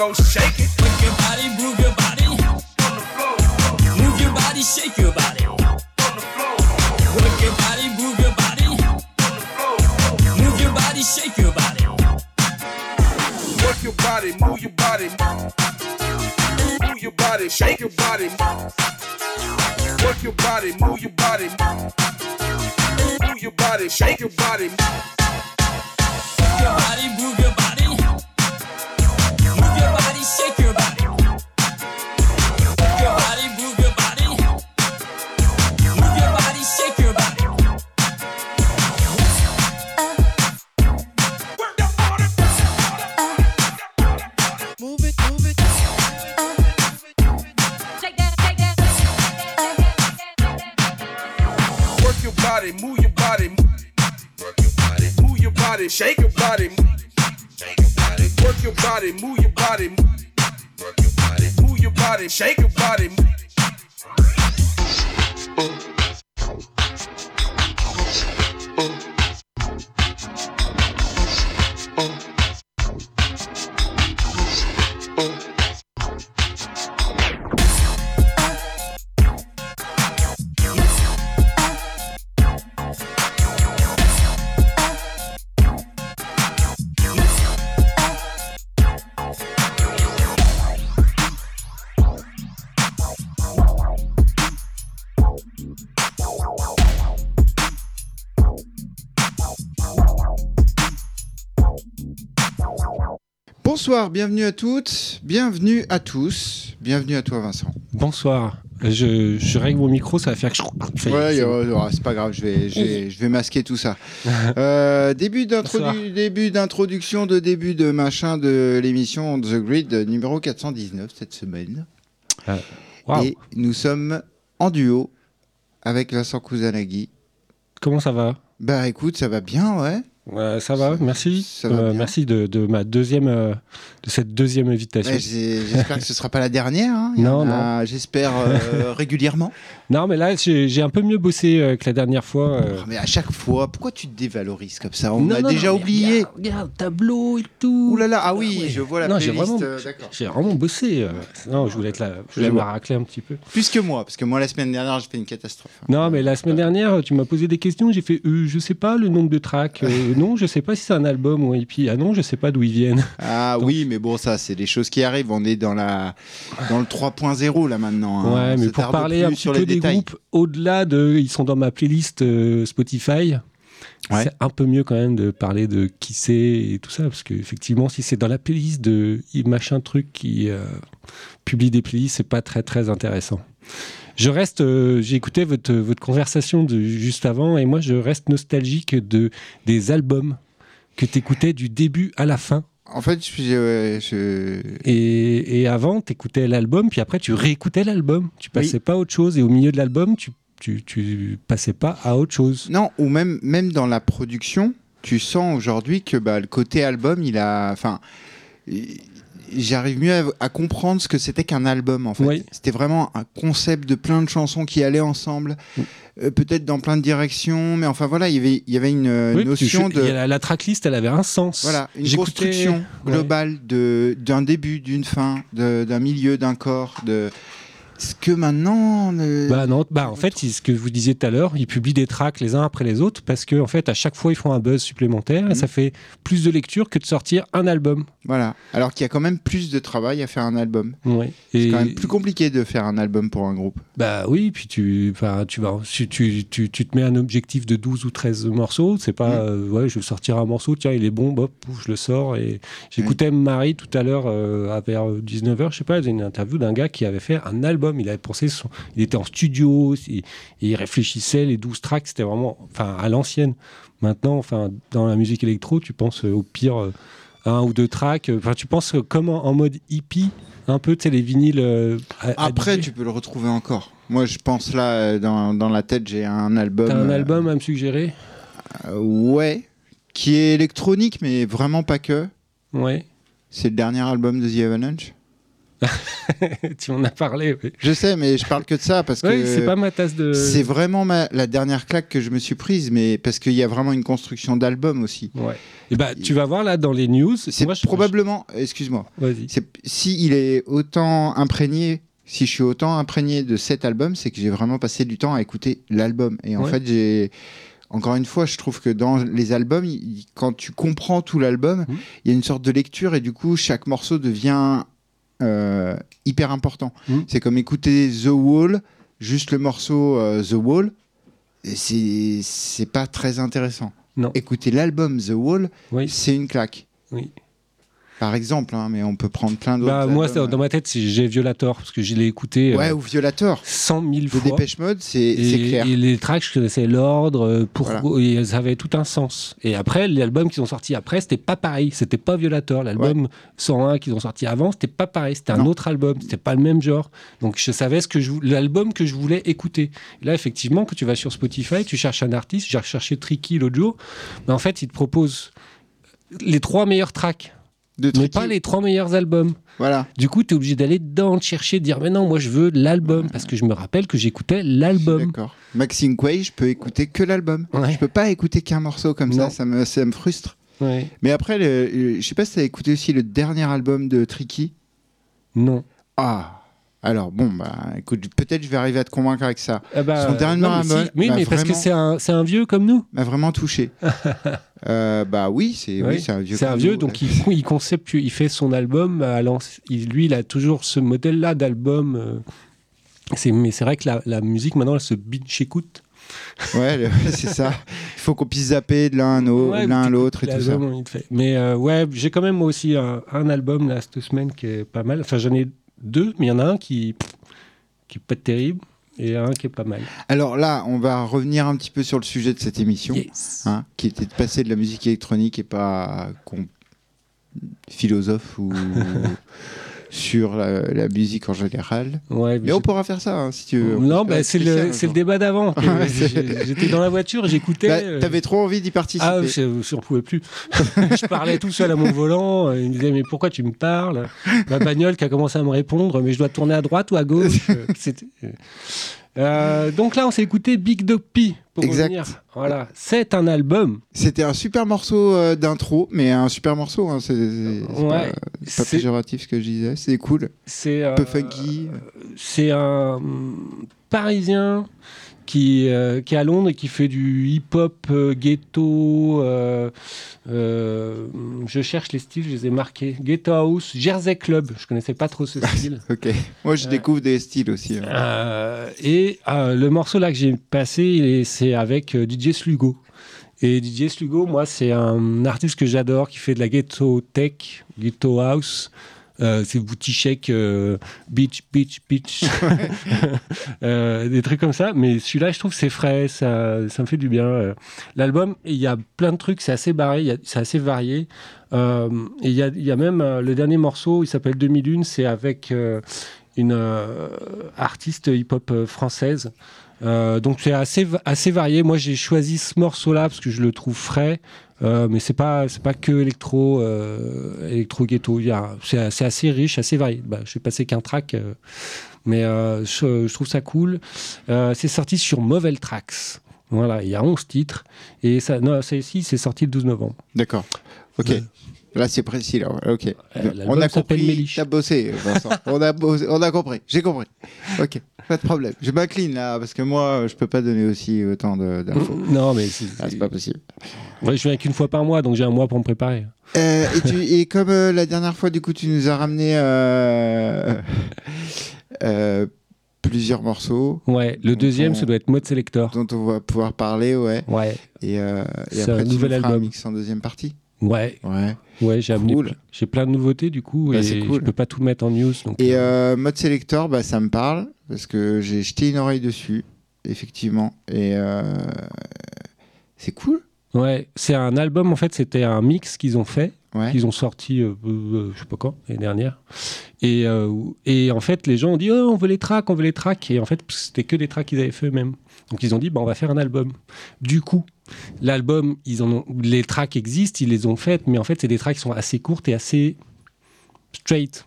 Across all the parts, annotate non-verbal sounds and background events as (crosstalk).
go shine. Bonsoir, bienvenue à toutes, bienvenue à tous, bienvenue à toi Vincent. Bonsoir. Je, je règle mon micro, ça va faire que je. Ouais, c'est pas grave, je vais, je vais, je vais masquer tout ça. (laughs) Euh, début, d'introduction de début de machin de l'émission On The Grid euh, numéro 419 cette semaine. Waouh. Et nous sommes en duo avec Vincent Kusanagi. Comment ça va? Bah écoute, ça va bien, ouais. Ça va, merci. Ça va Euh, merci de, de ma deuxième, euh, de cette deuxième invitation. Ouais, J'espère que ce sera pas la dernière. hein. Il Non, a, J'espère euh, (laughs) régulièrement. Non, mais là, j'ai un peu mieux bossé euh, que la dernière fois. euh. Oh, mais à chaque fois, pourquoi tu te dévalorises comme ça? On Non, a non, déjà non, mais oublié. Regarde, regarde, tableau et tout. Ouh là là, ah oui, Ouais. je vois la Non, j'ai playlist. vraiment- euh, D'accord. J'ai vraiment bossé. euh. Non, je voulais, être là, je voulais Je me vois. la racler un petit peu. Plus que moi, parce que moi la semaine dernière j'ai fait une catastrophe. Non, mais la semaine dernière, tu m'as posé des questions. J'ai fait, euh, je sais pas le nombre de tracks. Euh, (laughs) non, je sais pas si c'est un album ou un EP. Ah non, je sais pas d'où ils viennent. Ah oui, mais bon, ça c'est des choses qui arrivent. On est dans la dans le 3.0 là maintenant. hein. Ouais, On mais se pour tarde parler plus un petit sur peu des groupes, au-delà de, ils sont dans ma playlist euh, Spotify. Ouais. C'est un peu mieux quand même de parler de qui c'est et tout ça, parce que effectivement, si c'est dans la playlist de machin truc qui euh, publie des playlists, c'est pas très très intéressant. Je reste, euh, j'ai écouté votre, votre conversation de juste avant, et moi je reste nostalgique de des albums que tu écoutais du début à la fin. En fait, je, ouais, je- Et, et avant, tu écoutais l'album, puis après, tu réécoutais l'album. Tu passais pas à autre chose. Et au milieu de l'album, tu, tu, tu passais pas à autre chose. non, ou même même dans la production, tu sens aujourd'hui que bah, le côté album, il a, enfin, j'arrive mieux à, à comprendre ce que c'était qu'un album en fait. Oui. C'était vraiment un concept de plein de chansons qui allaient ensemble. Euh, peut-être dans plein de directions, mais enfin voilà, il y avait il y avait une euh, Oui, notion de la, la tracklist, elle avait un sens. Voilà, une construction globale d'un début, d'une fin, d'un milieu, d'un corps, de ce que maintenant. Bah non, bah en fait, ce que vous disiez tout à l'heure, ils publient des tracks les uns après les autres parce que en fait, à chaque fois, ils font un buzz supplémentaire et Mhm. ça fait plus de lecture que de sortir un album. Voilà. Alors qu'il y a quand même plus de travail à faire un album. Ouais. C'est Et quand même plus compliqué de faire un album pour un groupe. bah oui, puis tu, tu vas, tu, tu, tu te mets un objectif de 12 ou 13 morceaux, c'est pas, Mhm. euh, ouais, je vais sortir un morceau, tiens, il est bon, bah, pouf, je le sors. Et j'écoutais Marie tout à l'heure euh, à vers 19h, je sais pas, elle faisait une interview d'un gars qui avait fait un album. Il avait pensé, son, il était en studio, il, il réfléchissait, les 12 tracks, c'était vraiment, enfin, à l'ancienne. Maintenant, enfin, dans la musique électro, tu penses euh, au pire euh, un ou deux tracks. euh, Enfin, tu penses comme en, en mode hippie, un peu, tu sais, les vinyles. euh, Après, habillés. tu peux le retrouver encore. Moi, je pense là, dans, dans la tête, j'ai un album. T'as un euh, album à me suggérer? euh, ouais. Qui est électronique, mais vraiment pas que. Ouais. C'est le dernier album de The Avalanche. (laughs) tu en as parlé. Oui, Je sais, mais je parle que de ça parce que Oui, c'est pas ma tasse de. c'est vraiment ma- la dernière claque que je me suis prise, mais parce qu'il y a vraiment une construction d'album aussi. Ouais. Et bah, tu vas voir là dans les news. C'est je- probablement, excuse-moi, si il est autant imprégné, si je suis autant imprégné de cet album, c'est que j'ai vraiment passé du temps à écouter l'album. Et en Ouais. fait, j'ai encore une fois, je trouve que dans les albums, quand tu comprends tout l'album, Mhm. il y a une sorte de lecture et du coup, chaque morceau devient euh, hyper important. Mhm. C'est comme écouter The Wall, juste le morceau euh, The Wall, c'est c'est pas très intéressant. Non. Écouter l'album The Wall, Oui. c'est une claque. Oui. Par exemple, hein, mais on peut prendre plein d'autres. Bah, moi, ça, dans ma tête, j'ai Violator parce que je l'ai écouté Ouais, euh, ou Violator. 100 000 De fois. Dépêche Mode, c'est clair. et les tracks, je connaissais l'ordre, euh, pour, Voilà. ça avait tout un sens. Et après, l'album qu'ils ont sorti après, c'était pas pareil. C'était pas Violator. L'album 101 qu'ils ont sorti avant, c'était pas pareil. C'était un autre album. C'était pas le même genre. Donc je savais ce que je l'album que je voulais écouter. Et là, effectivement, quand tu vas sur Spotify, tu cherches un artiste. J'ai recherché Tricky l'autre jour. Mais en fait, il te propose les trois meilleurs tracks, De mais pas les trois meilleurs albums. Voilà. Du coup, tu es obligé d'aller dedans, de chercher, de dire mais non, moi je veux l'album parce que je me rappelle que j'écoutais l'album. D'accord. Maxine Quay, je peux écouter que l'album. Ouais. Je peux pas écouter qu'un morceau comme Non. ça, ça me, ça me frustre. Ouais. Mais après, le- le- je sais pas si tu as écouté aussi le dernier album de Tricky. Non. Ah alors bon, bah écoute, peut-être je vais arriver à te convaincre avec ça. Ah bah, Son dernier non, mais album, si. Oui, bah, mais parce que c'est un, c'est un vieux comme nous. M'a vraiment touché. (laughs) Euh, bah oui, c'est Oui, oui, c'est un vieux. C'est un vieux, nous. donc il, il conceptue, il fait son album. À il- lui, il a toujours ce modèle-là d'album. euh, c'est, mais c'est vrai que la, la musique, maintenant, elle se bitch écoute. Ouais, c'est ça. Il faut qu'on puisse zapper de l'un à l'autre, Ouais, l'un à t'écoutes l'autre et tout ça. Mais euh, ouais, j'ai quand même moi aussi un, un album là, cette semaine qui est pas mal. Enfin, j'en ai deux, mais il y en a un qui, qui est pas terrible et un qui est pas mal. Alors là, on va revenir un petit peu sur le sujet de cette émission. Yes. hein, qui était de passer de la musique électronique et pas qu'on philosophe ou (laughs) sur la, la musique en général. Ouais, Mais on pourra faire ça hein, si tu veux. On Non, bah, c'est le, débat d'avant. (laughs) j'ai- J'étais dans la voiture, j'écoutais. Bah, euh, T'avais trop envie d'y participer. Ah, je j'en pouvais plus. (laughs) je parlais tout seul à mon volant. euh, Il me disait, mais pourquoi tu me parles? Ma bagnole qui a commencé à me répondre, mais je dois tourner à droite ou à gauche (laughs) Euh, Euh, donc là, on s'est écouté Big Dog P. Pour Exact. revenir. Voilà, c'est un album. C'était un super morceau euh, d'intro, mais un super morceau. Hein, c'est Ouais, pas, pas péjoratif ce que je disais. C'est cool, C'est un peu euh, funky. C'est un Parisien qui, euh, qui est à Londres et qui fait du hip-hop euh, ghetto. euh, je cherche les styles, je les ai marqués. Ghetto House, Jersey Club. Je connaissais pas trop ce (laughs) style. Ok. Moi, je découvre des styles aussi. hein. Et le morceau là que j'ai passé, c'est avec DJ Slugo. Et DJ Slugo, moi, c'est un artiste que j'adore qui fait de la ghetto tech, ghetto house. Euh, c'est booty shake, euh, beach, beach, beach. Euh, des trucs comme ça. Mais celui-là, je trouve que c'est frais, ça, ça me fait du bien. euh. L'album, il y a plein de trucs, c'est assez barré, c'est assez varié. Euh, et il y a, y a même euh, le dernier morceau, il s'appelle 2001, c'est avec une artiste hip-hop française. Euh, donc c'est assez, assez varié. Moi j'ai choisi ce morceau-là parce que je le trouve frais, euh, mais c'est pas c'est pas que électro euh, électro ghetto. C'est assez riche, assez varié. Bah, je vais passer qu'un track, mais je, je trouve ça cool. C'est sorti sur Movel Tracks. Voilà, il y a 11 titres et ça non c'est ici c'est sorti le 12 novembre. D'accord. Ok. Là, c'est précis. Là. Ok. Euh, on a compris. T'as bossé, Vincent. on, a bossé- on a compris. J'ai compris. Ok. Pas de problème. Je m'incline là parce que moi, je peux pas donner aussi autant de- d'infos. Non mais c'est Ah, c'est pas possible. Ouais, je viens qu'une fois par mois donc j'ai un mois pour me préparer. Euh, et, tu- (laughs) et comme euh, la dernière fois, du coup, tu nous as ramené euh, euh, plusieurs morceaux Ouais, le deuxième ça doit être Mode Selector. dont on va pouvoir parler, ouais. Ouais, Et, euh, et C'est après, un tu nouvel nous feras un album. mix en deuxième partie. ouais, Ouais. ouais, j'ai amené, Cool. j'ai plein de nouveautés du coup Bah, et c'est cool. je peux pas tout mettre en news. Donc, Et euh, mode selector, bah, ça me parle parce que j'ai jeté une oreille dessus, effectivement. Et euh, c'est cool. ouais, c'est un album en fait, c'était un mix qu'ils ont fait, Ouais. qu'ils ont sorti, euh, euh, je sais pas quand, l'année dernière. Et, euh, et en fait, les gens ont dit, oh, on veut les tracks, on veut les tracks. Et en fait, c'était que des tracks qu'ils avaient fait eux-mêmes. Donc ils ont dit, bah, on va faire un album. Du coup, l'album, ils en ont, les tracks existent, ils les ont faites, mais en fait, c'est des tracks qui sont assez courtes et assez straight.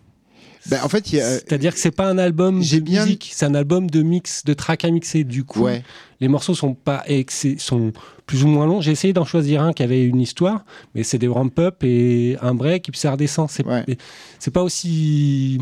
Bah, en fait, il y a. C'est-à-dire que c'est pas un album de bien- musique, c'est un album de mix, de track à mixer. Du coup, Ouais. les morceaux sont pas sont plus ou moins longs. J'ai essayé d'en choisir un qui avait une histoire, mais c'est des ramp-up et un break et puis ça redescend. C'est Ouais. mais c'est pas aussi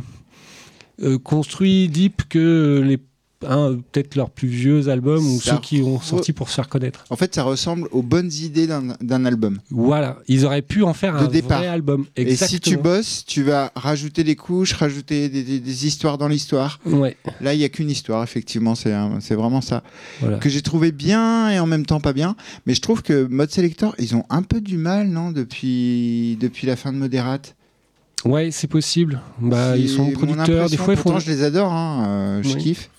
euh, construit, deep que les hein, peut-être leurs plus vieux albums ou Ça ceux qui ont sorti pour se faire connaître. En fait, ça ressemble aux bonnes idées d'un album. Voilà, ils auraient pu en faire De un départ. vrai album. Et si tu Exactement. bosses, tu vas rajouter des couches, rajouter des, des- des histoires dans l'histoire. Ouais, Là, il n'y a qu'une histoire, effectivement, c'est vraiment ça. voilà. Que j'ai trouvé bien et en même temps pas bien. Mais je trouve que Mode Selector, ils ont un peu du mal, non, depuis, depuis la fin de Moderate. Ouais, c'est possible. Bah, ils sont producteurs. Des fois, ils font. Pourtant, je les adore, hein, euh, je Oui. kiffe.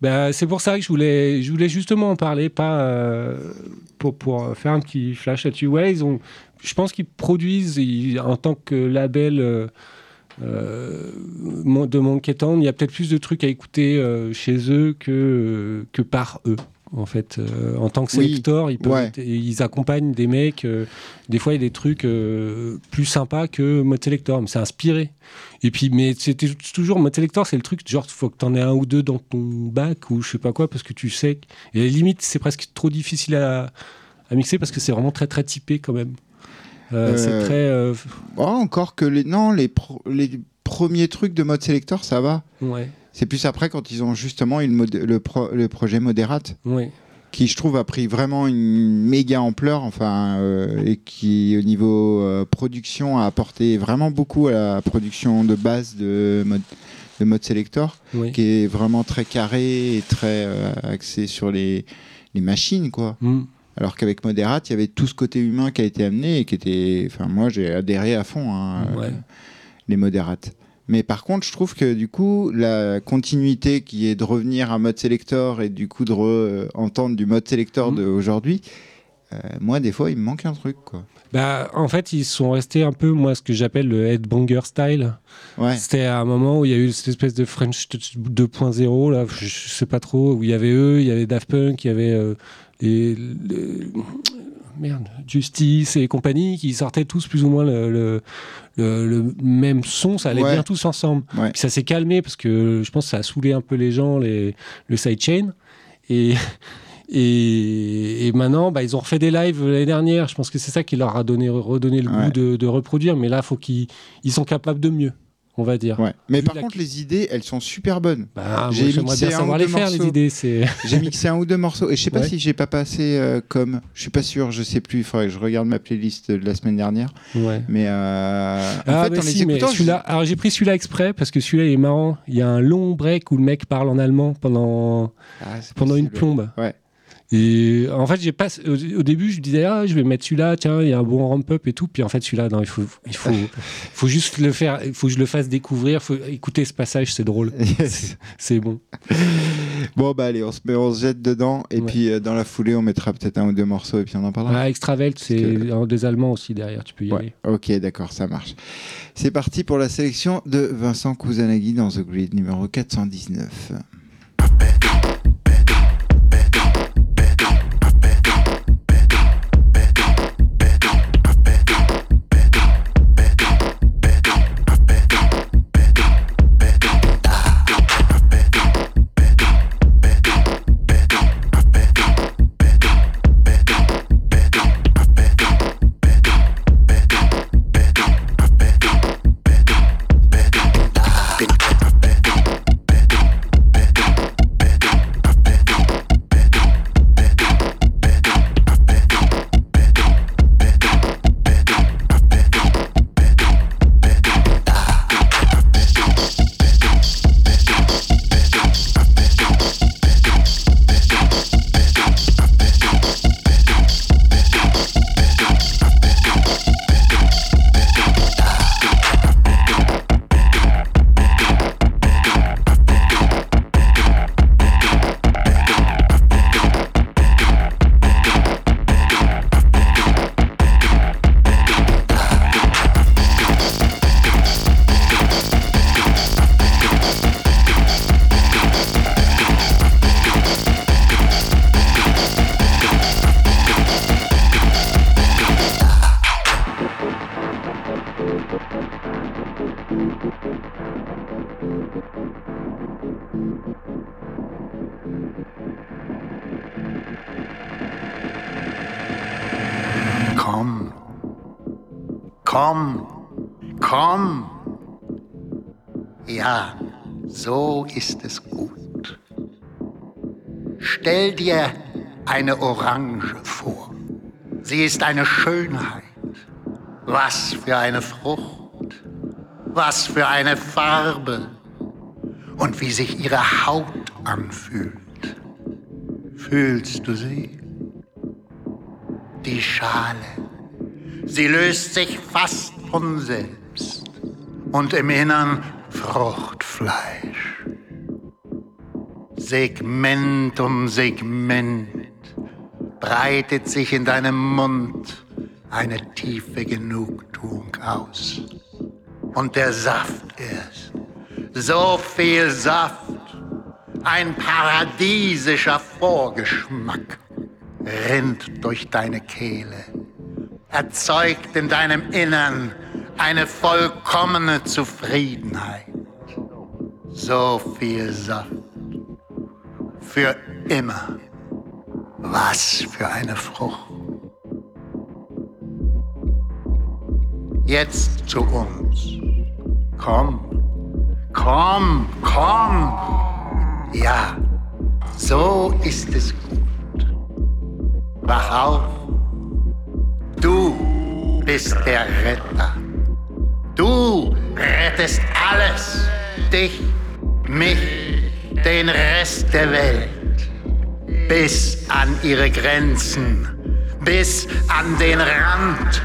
Bah, c'est pour ça que je voulais, je voulais justement en parler, pas euh, pour, pour faire un petit flash là-dessus. Ouais, je pense qu'ils produisent en tant que label euh, euh, de Monkey Town, il y a peut-être plus de trucs à écouter chez eux que, que par eux. En fait, Euh, en tant que Oui. sélecteur, ils, peuvent Ouais. être- ils accompagnent des mecs. euh, des fois, il y a des trucs euh, plus sympas que Mode Selector, mais c'est inspiré. Et puis, mais c'était toujours Mode Selector, c'est le truc, genre, faut que t'en aies un ou deux dans ton bac ou je sais pas quoi, parce que tu sais. Et à la limite, c'est presque trop difficile à, à mixer parce que c'est vraiment très très typé quand même. C'est très. Oh, encore que les, non, les, pro- les premiers trucs de Mode Selector, ça va. ouais, C'est plus après quand ils ont justement eu le, pro- projet Moderate, ouais. qui je trouve a pris vraiment une méga ampleur, enfin, euh, et qui au niveau euh, production a apporté vraiment beaucoup à la production de base de Mode, de mode Selector, qui est vraiment très carré et très euh, axé sur les, les machines, quoi. Mm. Alors qu'avec Moderate, il y avait tout ce côté humain qui a été amené et qui était. Enfin, moi, j'ai adhéré à fond, hein, Ouais. euh, les Moderates. Mais par contre, je trouve que du coup, la continuité qui est de revenir à mode selector et du coup de re- entendre du mode selector Mhm. d'aujourd'hui, euh, moi, des fois, il me manque un truc, quoi. Bah, en fait, ils sont restés un peu, moi, ce que j'appelle le headbanger style. Ouais. C'était à un moment où il y a eu cette espèce de French Touch 2.0, là, je, je sais pas trop, où il y avait eux, il y avait Daft Punk, il y avait euh, les, les- merde, Justice et compagnie, qui sortaient tous plus ou moins le, le, le- le même son, ça allait Ouais. bien tous ensemble. Ouais. Puis ça s'est calmé parce que je pense que ça a saoulé un peu les gens, les, le sidechain. Et, et, et maintenant, bah, ils ont refait des lives l'année dernière. Je pense que c'est ça qui leur a donné, redonné le Ouais. goût de, de reproduire. Mais là, il faut qu'ils ils sont capables de mieux, on va dire. Ouais. Mais Vu par la- contre, les idées, elles sont super bonnes. Bah, moi, J'ai j'aimerais mixé bien un savoir les deux faire, les morceaux. idées. (laughs) J'ai mixé un ou deux morceaux et je sais pas Ouais. si j'ai pas passé euh, comme. Je suis pas sûr, je sais plus. Il faudrait que je regarde ma playlist de la semaine dernière. Ouais. Mais euh, en Ah, fait, bah en si, les mais écoutant, celui-là, alors j'ai pris celui-là exprès parce que celui-là il est marrant. Il y a un long break où le mec parle en allemand pendant, Ah, pendant une plombe. Ouais. Et en fait, j'ai pas, au, au début, je me disais, ah, je vais mettre celui-là, tiens, il y a un bon ramp-up et tout. Puis en fait, celui-là, non, il faut, il faut, (laughs) faut juste le faire, il faut que je le fasse découvrir. faut écouter ce passage, c'est drôle. Yes. (laughs) C'est bon. Bon, bah allez, on se, met, on se jette dedans et Ouais. puis euh, dans la foulée, on mettra peut-être un ou deux morceaux et puis on en parlera. Ah, Extravelt, c'est que- un des Allemands aussi derrière, tu peux y aller. Ok, d'accord, ça marche. C'est parti pour la sélection de Vincent Kusanagi dans The Grid numéro 419. eine Orange vor. Sie ist eine Schönheit. Was für eine Frucht. Was für eine Farbe. Und wie sich ihre Haut anfühlt. Fühlst du sie? Die Schale. Sie löst sich fast von selbst. Und im Innern Fruchtfleisch. Segment um Segment breitet sich in deinem Mund eine tiefe Genugtuung aus. Und der Saft erst, so viel Saft, ein paradiesischer Vorgeschmack rinnt durch deine Kehle, erzeugt in deinem Innern eine vollkommene Zufriedenheit. So viel Saft. Für immer. Was für eine Frucht. Jetzt zu uns. Komm, komm, komm. Ja, so ist es gut. Wach auf. Du bist der Retter. Du rettest alles. Dich, mich, den Rest der Welt. Bis an ihre Grenzen. Bis an den Rand.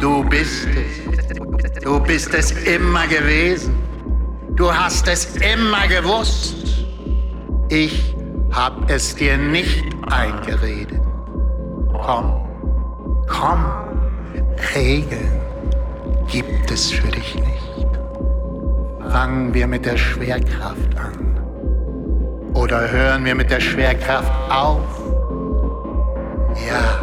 Du bist es. Du bist es immer gewesen. Du hast es immer gewusst. Ich hab es dir nicht eingeredet. Komm, komm. Regeln gibt es für dich nicht. Fangen wir mit der Schwerkraft an. Oder hören wir mit der Schwerkraft auf? Ja,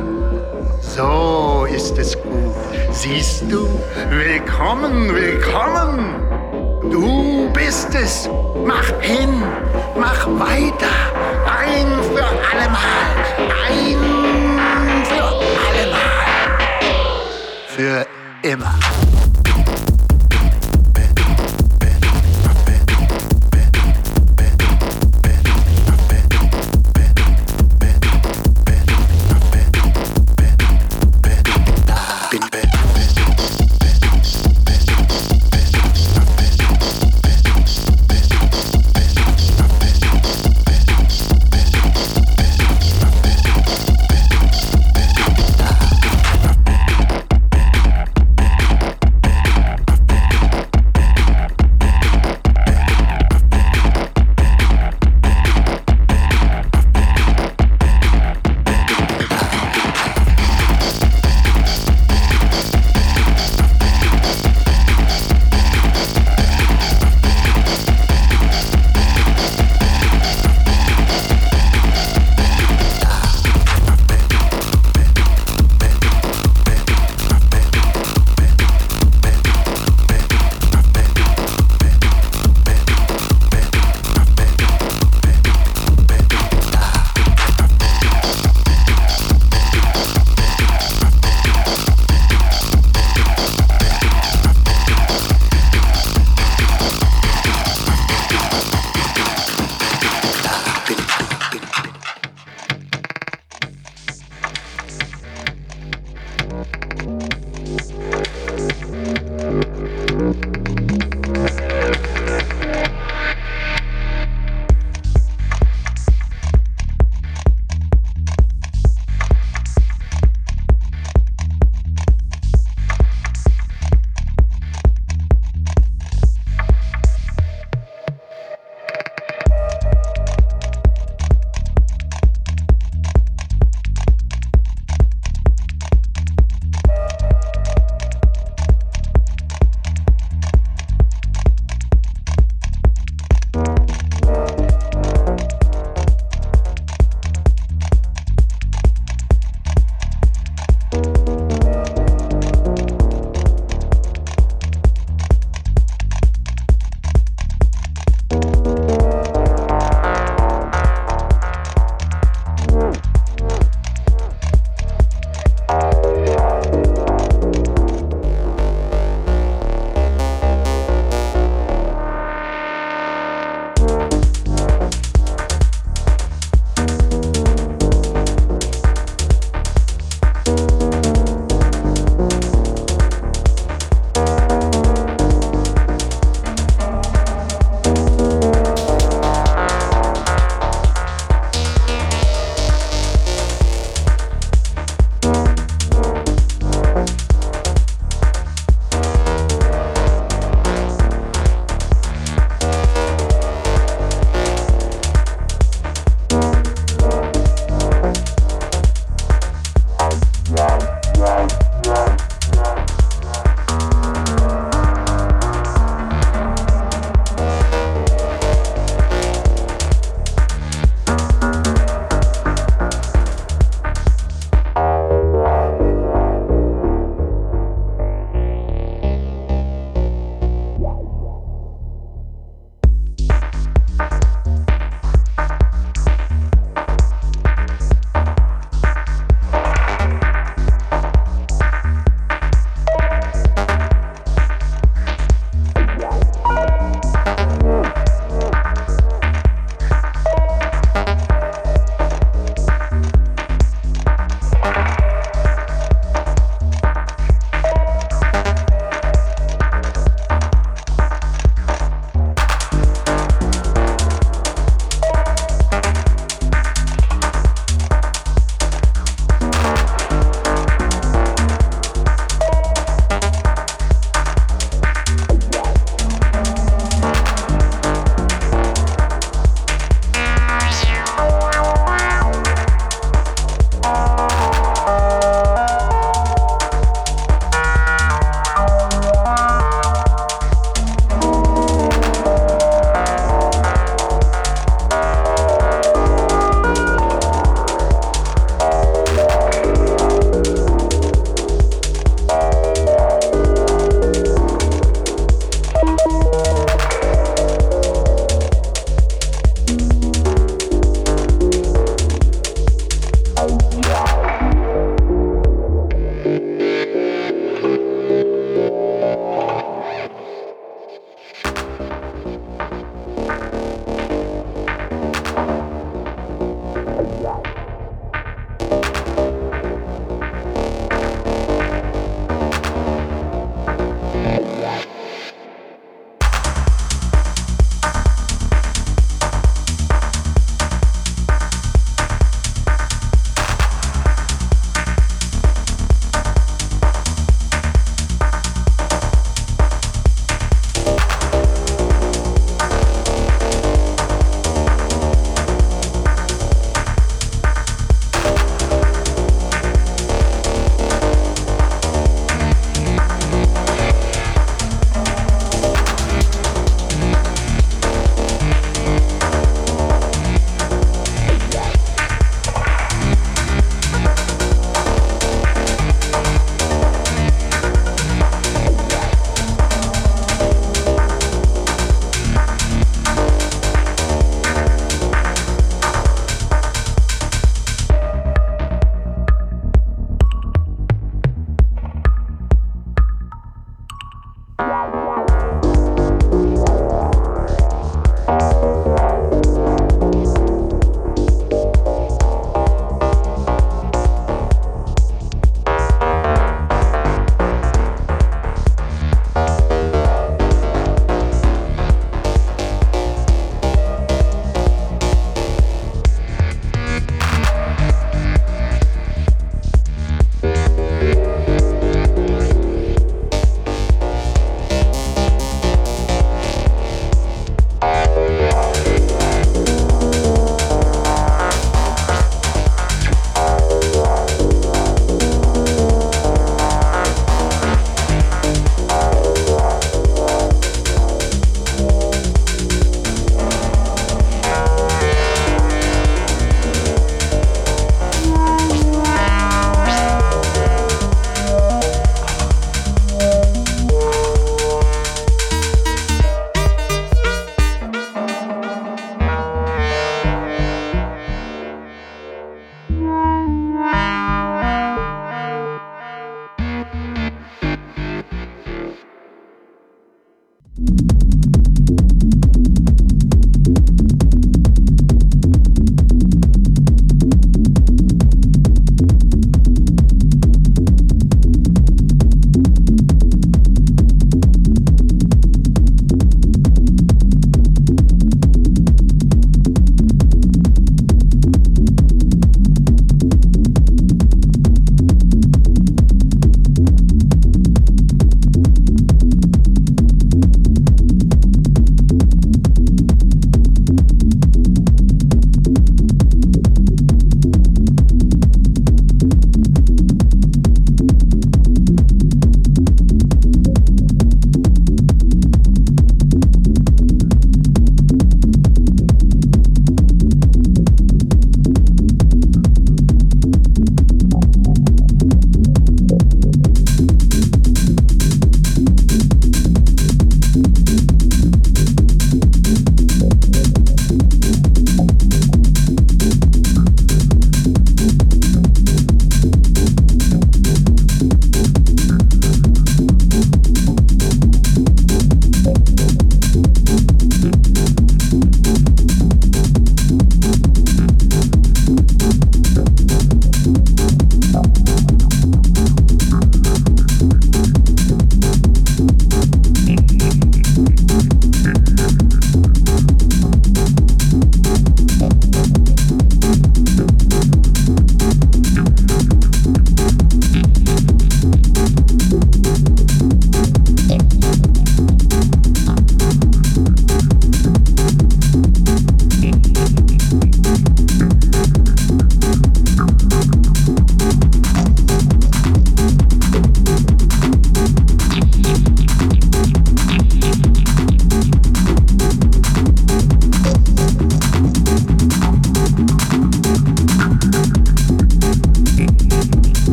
so ist es gut. Siehst du? Willkommen, willkommen. Du bist es. Mach hin, mach weiter. Ein für allemal. Ein für allemal. Für immer.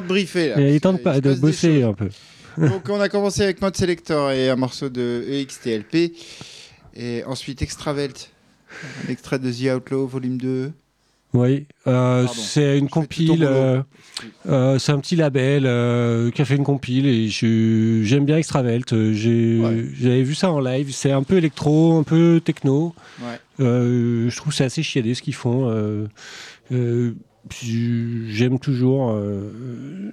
Temps de briefer. Là, Il est temps de, bosser un peu. Donc on a commencé avec Mode Selector et un morceau de EXTLP. Et ensuite Extravelt. Un extrait de The Outlaw, volume 2. Oui, euh, c'est une compile. euh, euh, c'est un petit label qui a fait une compile et je- j'aime bien Extravelt. J'ai- Ouais. J'avais vu ça en live. C'est un peu électro, un peu techno. Ouais. Je trouve c'est assez chiadé ce qu'ils font. J'aime toujours. euh,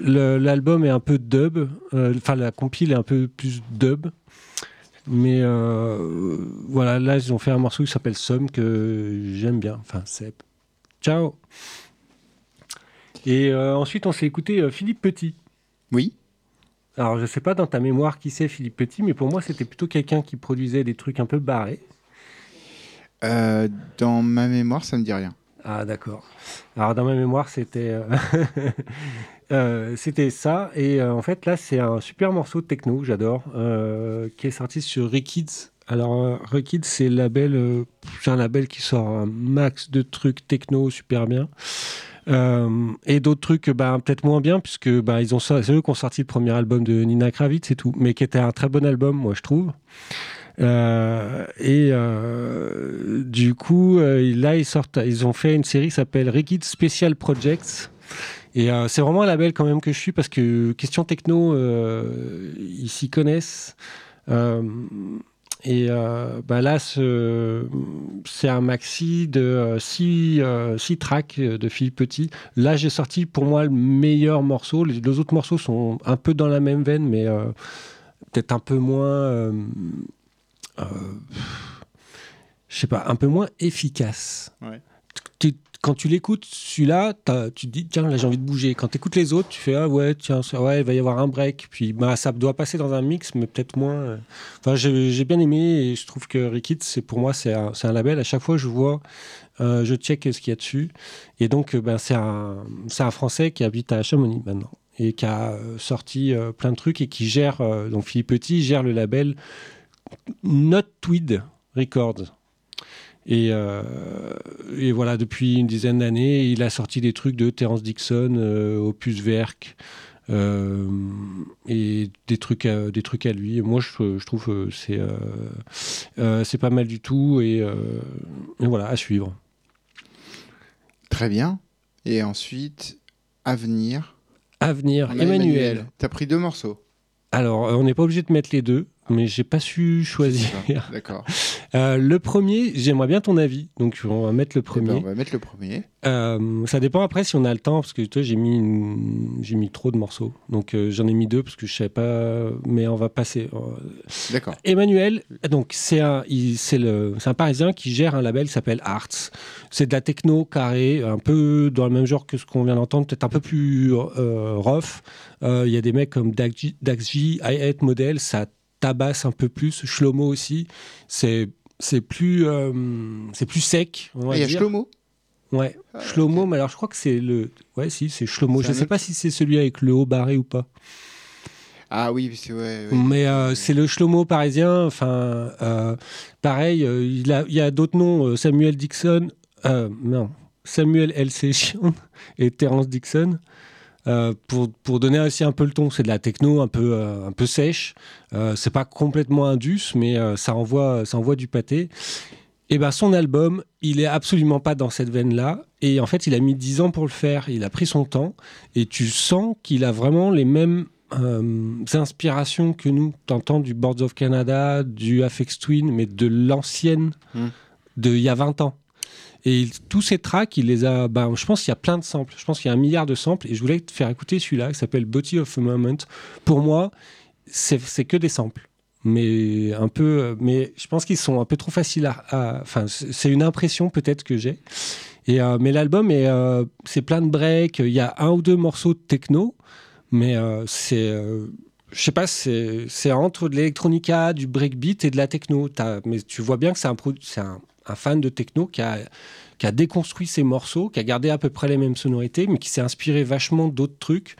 L'album est un peu dub. euh, Enfin, la compile est un peu plus dub. Mais euh, voilà, là, ils ont fait un morceau qui s'appelle Somme que j'aime bien. Enfin, c'est. Ciao Et ensuite, on s'est écouté Philippe Petit. Oui. Alors, je sais pas dans ta mémoire qui c'est Philippe Petit, mais pour moi, c'était plutôt quelqu'un qui produisait des trucs un peu barrés. Euh, dans ma mémoire, ça me dit rien. Ah d'accord. Alors dans ma mémoire c'était euh, (laughs) euh, ça et euh, en fait là c'est un super morceau de techno j'adore qui est sorti sur Rekids. Alors Rekids c'est label c'est un label qui sort un max de trucs techno super bien. Et d'autres trucs bah, peut-être moins bien puisque bah, c'est eux qui ont sorti le premier album de Nina Kravitz et tout mais qui était un très bon album moi je trouve euh, et euh, du coup, euh, là, ils sortent, ils ont fait une série qui s'appelle Rigid Special Projects. Et c'est vraiment un label quand même que je suis parce que question techno, ils s'y connaissent. Et bah là, ce- c'est un maxi de 6 tracks de Philippe Petit. Là, j'ai sorti pour moi le meilleur morceau. Les deux autres morceaux sont un peu dans la même veine, mais peut-être un peu moins. Euh, je sais pas, un peu moins efficace. Ouais. Tu- quand tu l'écoutes, celui-là, tu te dis, tiens, là j'ai envie de bouger. Quand tu écoutes les autres, tu fais, ah ouais, tiens, ouais, il va y avoir un break. Puis bah, ça doit passer dans un mix, mais peut-être moins. euh. Enfin, j'ai bien aimé et je trouve que Rikit, c'est pour moi, c'est un, un label. À chaque fois, je vois, euh, je check ce qu'il y a dessus. Et donc, ben, c'est un, un Français qui habite à Chamonix maintenant et qui a sorti euh, plein de trucs et qui gère, euh, donc Philippe Petit, gère le label Not Tweed Records. Et, euh, et voilà, depuis une dizaine d'années, il a sorti des trucs de Terence Dixon, euh, Opus Verk, euh, et des trucs, à, des trucs à lui. Et moi, je, je trouve que c'est c'est pas mal du tout. Et, et voilà, à suivre. Très bien. Et ensuite, Avenir. Avenir, a Emmanuel. T'as pris deux morceaux. Alors, on n'est pas obligé de mettre les deux, mais j'ai pas su choisir. D'accord. (laughs) Euh, le premier, j'aimerais bien ton avis, donc on va mettre le Eh ben, premier. on va mettre le premier. Euh, ça dépend après si on a le temps, parce que toi, j'ai mis, une- j'ai mis trop de morceaux. Donc euh, j'en ai mis deux parce que je savais pas, mais on va passer. D'accord. Emmanuel, donc c'est un, il- c'est le, c'est un Parisien qui gère un label qui s'appelle Arts. C'est de la techno carré, un peu dans le même genre que ce qu'on vient d'entendre, peut-être un peu plus rough. Il y a des mecs comme Dax J, I8 Model, ça tabasse un peu plus. Shlomo aussi, c'est c'est plus euh, c'est plus sec. On va Ah, Il y a. Shlomo? Ouais, Shlomo, mais alors je crois que c'est le. Ouais, si, c'est Shlomo. Je un sais pas si c'est celui avec le haut barré ou pas. Ah oui, c'est ouais, ouais. Mais euh, c'est le Shlomo parisien. Enfin, euh, pareil, euh, il, a, il y a d'autres noms. Samuel Dixon. non, Samuel L.C. Chion (laughs) et Terence Dixon. Euh, pour, pour donner aussi un peu le ton, c'est de la techno un peu, euh, un peu sèche. Euh, c'est pas complètement indus, mais ça, envoie, ça envoie du pâté. Et ben son album, il est absolument pas dans cette veine-là. Et en fait, il a mis 10 ans pour le faire. Il a pris son temps. Et tu sens qu'il a vraiment les mêmes inspirations que nous. T'entends du Boards of Canada, du Afex Twin, mais de l'ancienne, Hmm. de il y a 20 ans. Et tous ces tracks, il les a. Ben, je pense qu'il y a plein de samples. Je pense qu'il y a un milliard de samples. Et je voulais te faire écouter celui-là qui s'appelle Body of a Moment. Pour moi, c'est que des samples. Mais un peu. Mais je pense qu'ils sont un peu trop faciles à. Enfin, c'est une impression peut-être que j'ai. Euh, mais l'album est, euh, c'est plein de breaks. Il y a un ou deux morceaux de techno, mais euh, c'est, je sais pas, c'est, entre de l'électronica, du breakbeat et de la techno. Mais tu vois bien que c'est un, un, un fan de techno qui a, qui a déconstruit ses morceaux, qui a gardé à peu près les mêmes sonorités, mais qui s'est inspiré vachement d'autres trucs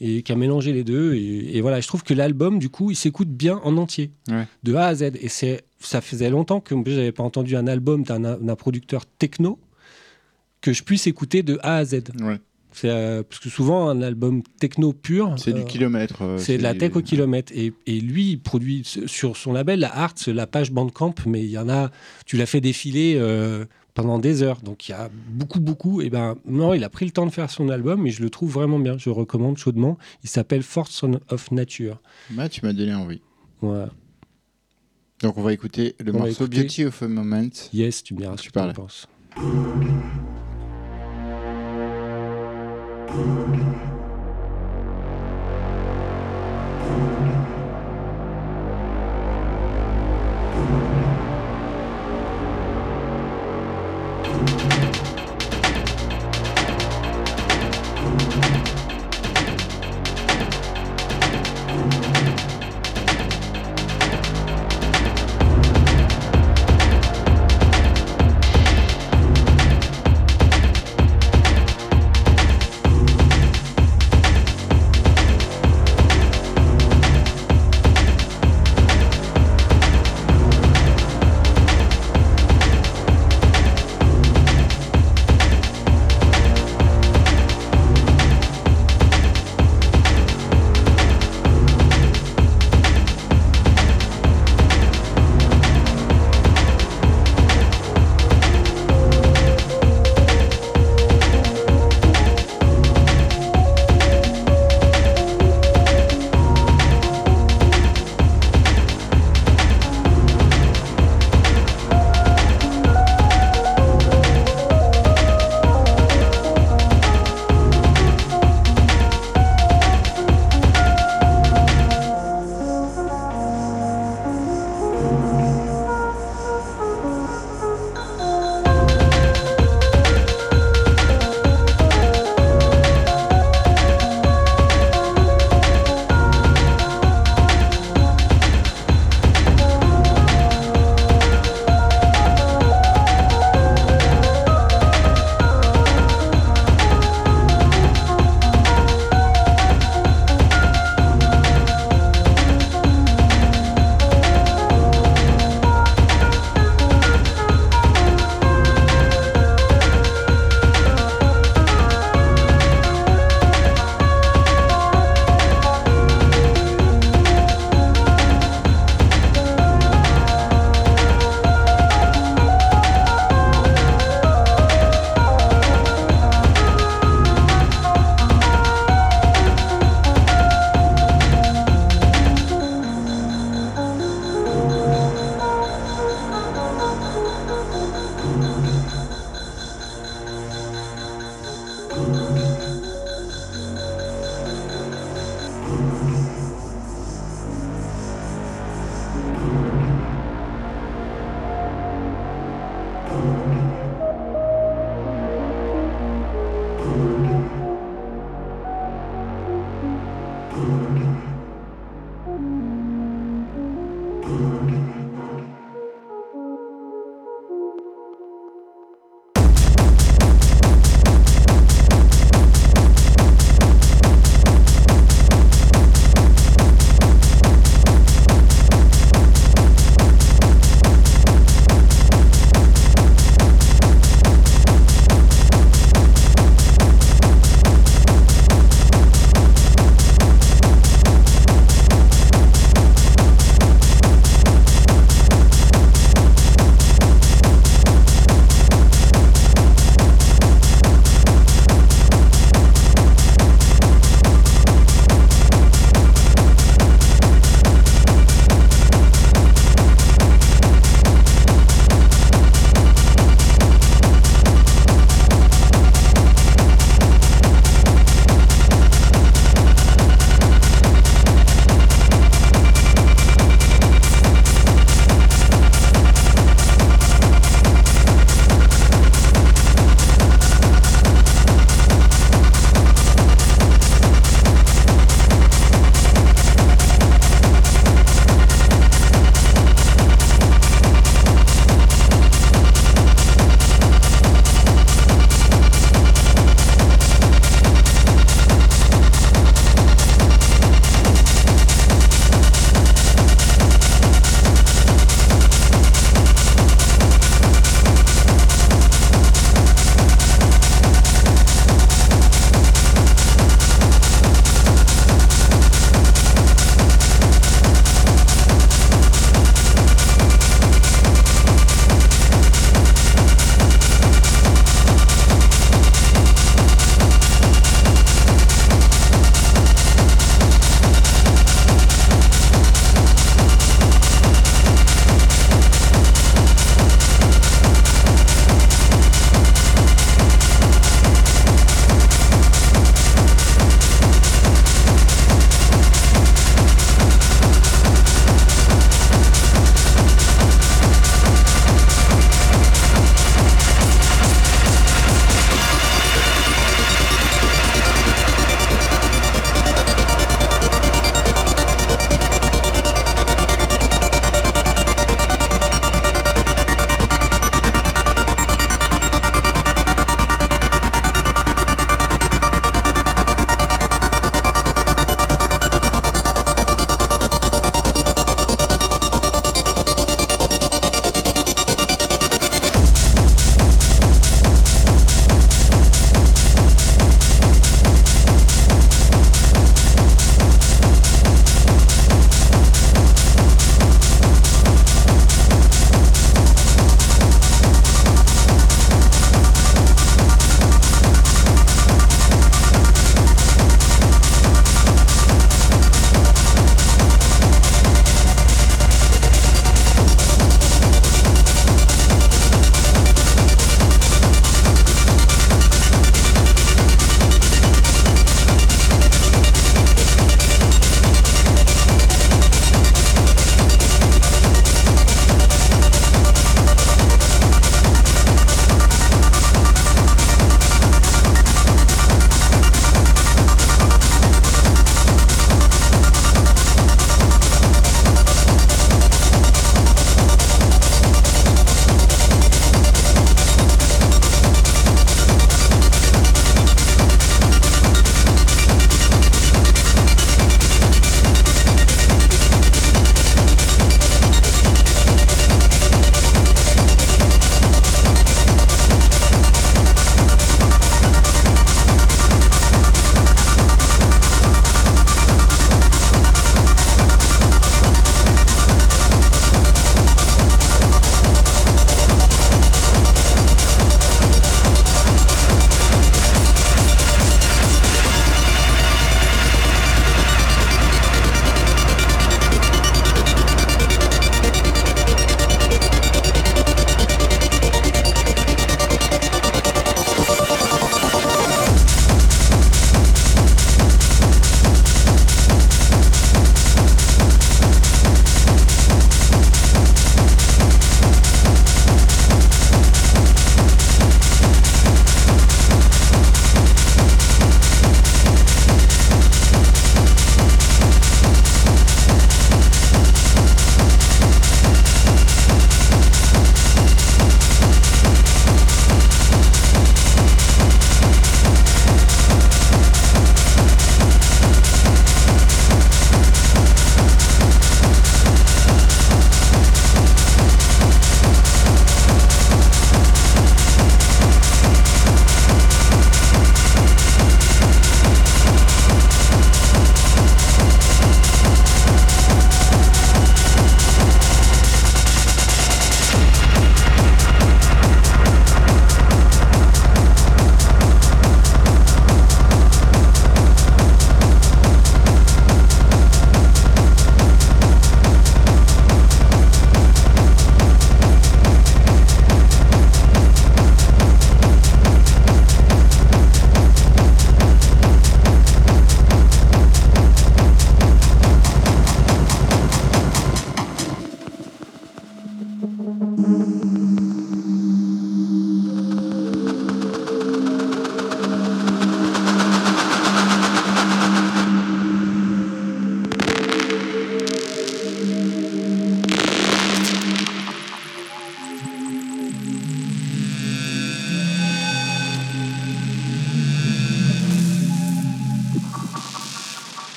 et qui a mélangé les deux. Et, et voilà, je trouve que l'album, du coup, il s'écoute bien en entier, Ouais. de A à Z. Et c'est, ça faisait longtemps que je n'avais pas entendu un album d'un, d'un producteur techno que je puisse écouter de A à Z. Ouais. Euh, parce que souvent, un album techno pur. C'est du euh, kilomètre. euh, C'est de la tech au kilomètre. Et, et lui, il produit sur son label, la Art, la page Bandcamp, mais il y en a, tu l'as fait défiler pendant des heures. Donc il y a beaucoup, beaucoup. Et ben non, il a pris le temps de faire son album et je le trouve vraiment bien. Je le recommande chaudement. Il s'appelle Force of Nature. Bah, tu m'as donné envie. Voilà. Donc on va écouter le On morceau écouter- Beauty of a Moment. Yes, tu me diras ce que tu penses. Beauty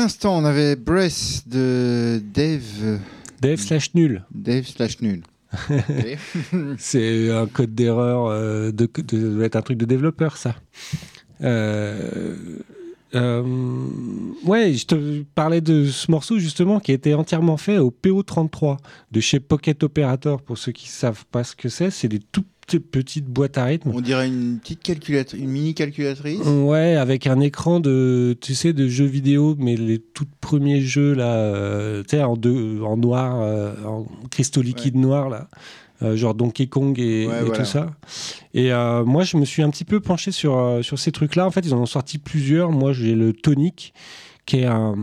l'instant, on avait Breath de Dave, Dave slash nul. Dave slash nul. (laughs) C'est un code d'erreur euh, de, doit être un truc de développeur, ça. Euh, euh, ouais, je te parlais de ce morceau justement qui a été entièrement fait au PO33 de chez Pocket Operator. Pour ceux qui savent pas ce que c'est, c'est des toutes petites boîtes à rythme. On dirait une petite calculatrice, une mini calculatrice. Ouais, avec un écran de, tu sais, de jeux vidéo, mais les tout premiers jeux là, euh, tu sais, en, deux, en noir, euh, en cristaux liquides noirs là, euh, genre Donkey Kong et, Ouais, et voilà. tout ça. Et euh, moi, je me suis un petit peu penché sur euh, sur ces trucs-là. En fait, ils en ont sorti plusieurs. Moi, j'ai le Tonic, qui est un,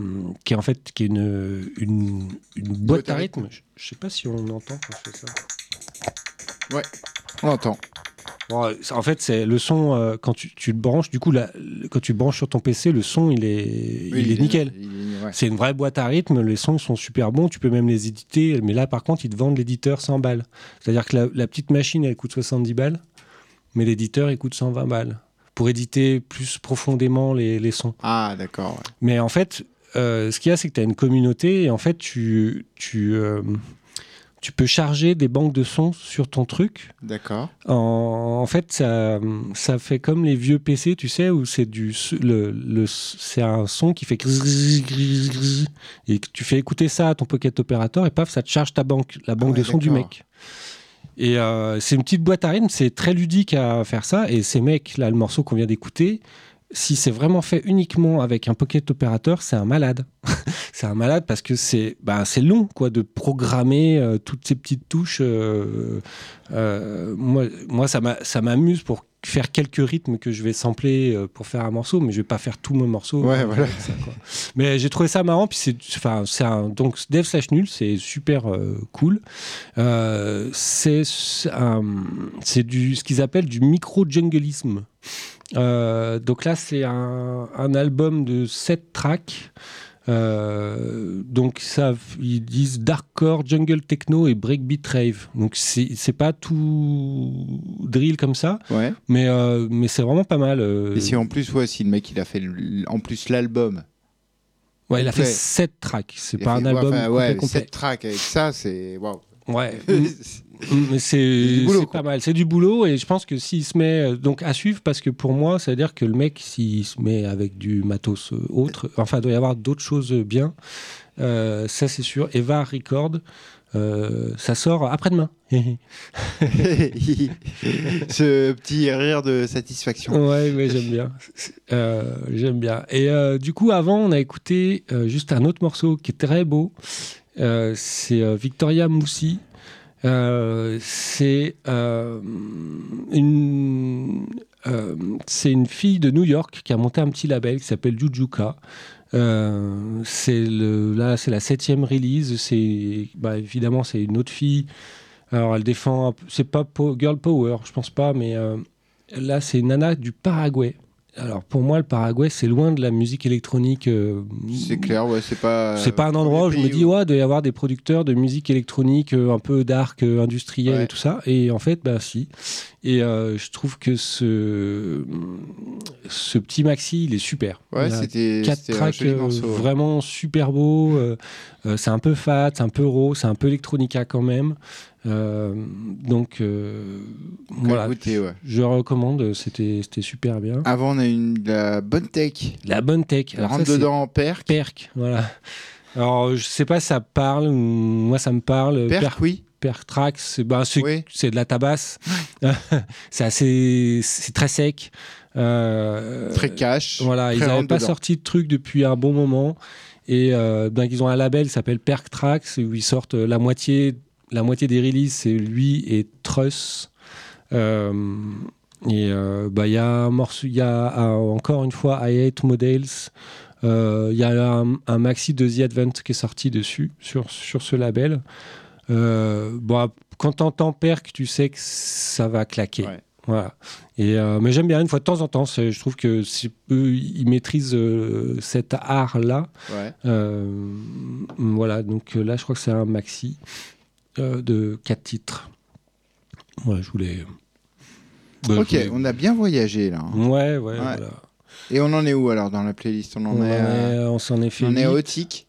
qui est en fait, qui est une une, une boîte à rythme. Je, je sais pas si on entend quand je fais ça. On entend. Bon, en fait, c'est le son euh, quand tu, tu le branches. Du coup, là, quand tu le branches sur ton PC, le son il est, Oui, il est nickel. ouais. C'est une vraie boîte à rythme. Les sons sont super bons. Tu peux même les éditer. Mais là, par contre, ils te vendent l'éditeur 100 balles. C'est-à-dire que la, la petite machine, elle coûte 70 balles, mais l'éditeur, il coûte 120 balles pour éditer plus profondément les, les sons. Ah, d'accord. ouais. Mais en fait, euh, ce qu'il y a, c'est que tu as une communauté et en fait, tu, tu, euh, tu peux charger des banques de sons sur ton truc. D'accord. En, en fait, ça, ça fait comme les vieux PC, tu sais, où c'est du le, le c'est un son qui fait et que tu fais écouter ça à ton Pocket Operator et paf, ça te charge ta banque, la banque ouais, de son du mec. Et euh, c'est une petite boîte à rythme, c'est très ludique à faire ça. Et ces mecs, là, le morceau qu'on vient d'écouter, si c'est vraiment fait uniquement avec un Pocket Operator, c'est un malade. (laughs) c'est un malade parce que c'est bah, c'est long quoi de programmer euh, toutes ces petites touches. euh, euh, moi, moi, ça m'a- ça m'amuse pour faire quelques rythmes que je vais sampler pour faire un morceau, mais je vais pas faire tout mon morceau. Ouais, voilà. ça, quoi. Mais j'ai trouvé ça marrant. Puis c'est, enfin, c'est un donc Dev slash nul, c'est super euh, cool. Euh, c'est c'est du ce qu'ils appellent du micro jungleisme. Euh, donc là, c'est un, un album de 7 tracks. Euh, donc ça, ils disent darkcore, jungle techno et breakbeat rave. Donc c'est pas tout drill comme ça, Ouais. mais euh, mais c'est vraiment pas mal. euh. Et si en plus, ouais, si le mec il a fait en plus l'album. ouais, il a fait Ouais. 7 tracks. C'est pas fait- un album complet, ouais, complet. cette track avec ça, c'est waouh. Ouais. (laughs) Mm, c'est du boulot, c'est quoi. pas mal. C'est du boulot et je pense que s'il se met euh, donc à suivre, parce que pour moi, ça veut dire que le mec, s'il se met avec du matos euh, autre, enfin, il doit y avoir d'autres choses bien. Euh, ça, c'est sûr. Eva Record, euh, ça sort après-demain. (laughs) Ce petit rire de satisfaction. ouais, mais j'aime bien. Euh, j'aime bien. Et euh, du coup, avant, on a écouté juste un autre morceau qui est très beau. C'est Victoria Moussi. Euh, c'est euh, une euh, une fille de New York qui a monté un petit label qui s'appelle Jujuka. C'est là c'est la septième release. C'est bah, évidemment c'est une autre fille. Alors elle défend c'est pas girl power je pense pas mais là c'est nana du Paraguay. Alors pour moi le Paraguay c'est loin de la musique électronique. euh, C'est clair, ouais, c'est pas. c'est pas un endroit où je me dis, ouais, il doit y avoir des producteurs de musique électronique euh, un peu dark, euh, industriel Ouais. et tout ça. Et en fait, bah si. Et euh, je trouve que ce, ce petit maxi, il est super. Ouais, c'était. quatre tracks euh, morceau, ouais. vraiment super beaux. euh, euh, c'est un peu fat, c'est un peu raw, c'est un peu electronica quand même. Euh, donc euh, voilà, écouter, ouais. je recommande. C'était super bien. Avant, on a une de la bonne tech. La bonne tech. Alors ça, rentre c'est- dedans en perc. Perk, voilà. Alors, je sais pas si ça parle, moi ça me parle. Perc, oui. Perk Trax, c'est ben, c'est- Oui. de la tabasse. (laughs) c'est assez. C'est très sec. Euh, Très cash. Voilà, ils n'avaient pas dedans. sorti de truc depuis un bon moment. Et euh, ben, ils ont un label qui s'appelle Perk Trax, où ils sortent euh, la moitié, la moitié des releases, c'est lui et Truss. Euh, et bah, il y a un morceau, il y a encore une fois I Hate Models. Il y a un, un maxi de The Advent qui est sorti dessus, sur, sur ce label. Euh, bon, quand t'entends Perk, tu sais que ça va claquer. Ouais. Voilà. Et, euh, mais j'aime bien une fois de temps en temps. Je trouve que eux, ils maîtrisent euh, cet art-là. Ouais. Euh, voilà, donc là, je crois que c'est un maxi de 4 titres. Ouais, je voulais. Bah, je Ok, voulais- on a bien voyagé là. hein. Ouais, ouais, Ouais. voilà. Et on en est où alors dans la playlist? On en on, est, on s'en est fait. on est à. Otic.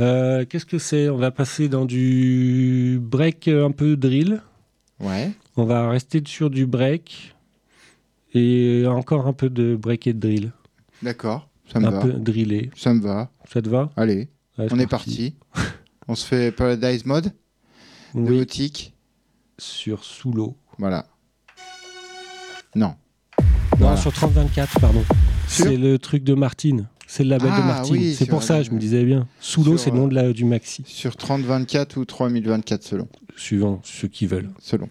Euh, Qu'est-ce que c'est? On va passer dans du break euh, un peu drill. Ouais. On va rester sur du break et encore un peu de break et de drill. D'accord. Ça me un va. peu drillé. Ça me va. Ça te va? Allez, Ouais, on est parti. (laughs) on se fait Paradise Mode de Oui, sur sous l'eau. Voilà. Non. Non, Voilà. sur 3024, pardon. C'est le truc de Martine. C'est le label de Ah, Martine. oui, c'est pour ça, je me disais bien. Sous l'eau, c'est le nom de la, du maxi. Sur 3024 ou 3024 selon. Suivant ceux qui veulent. Selon.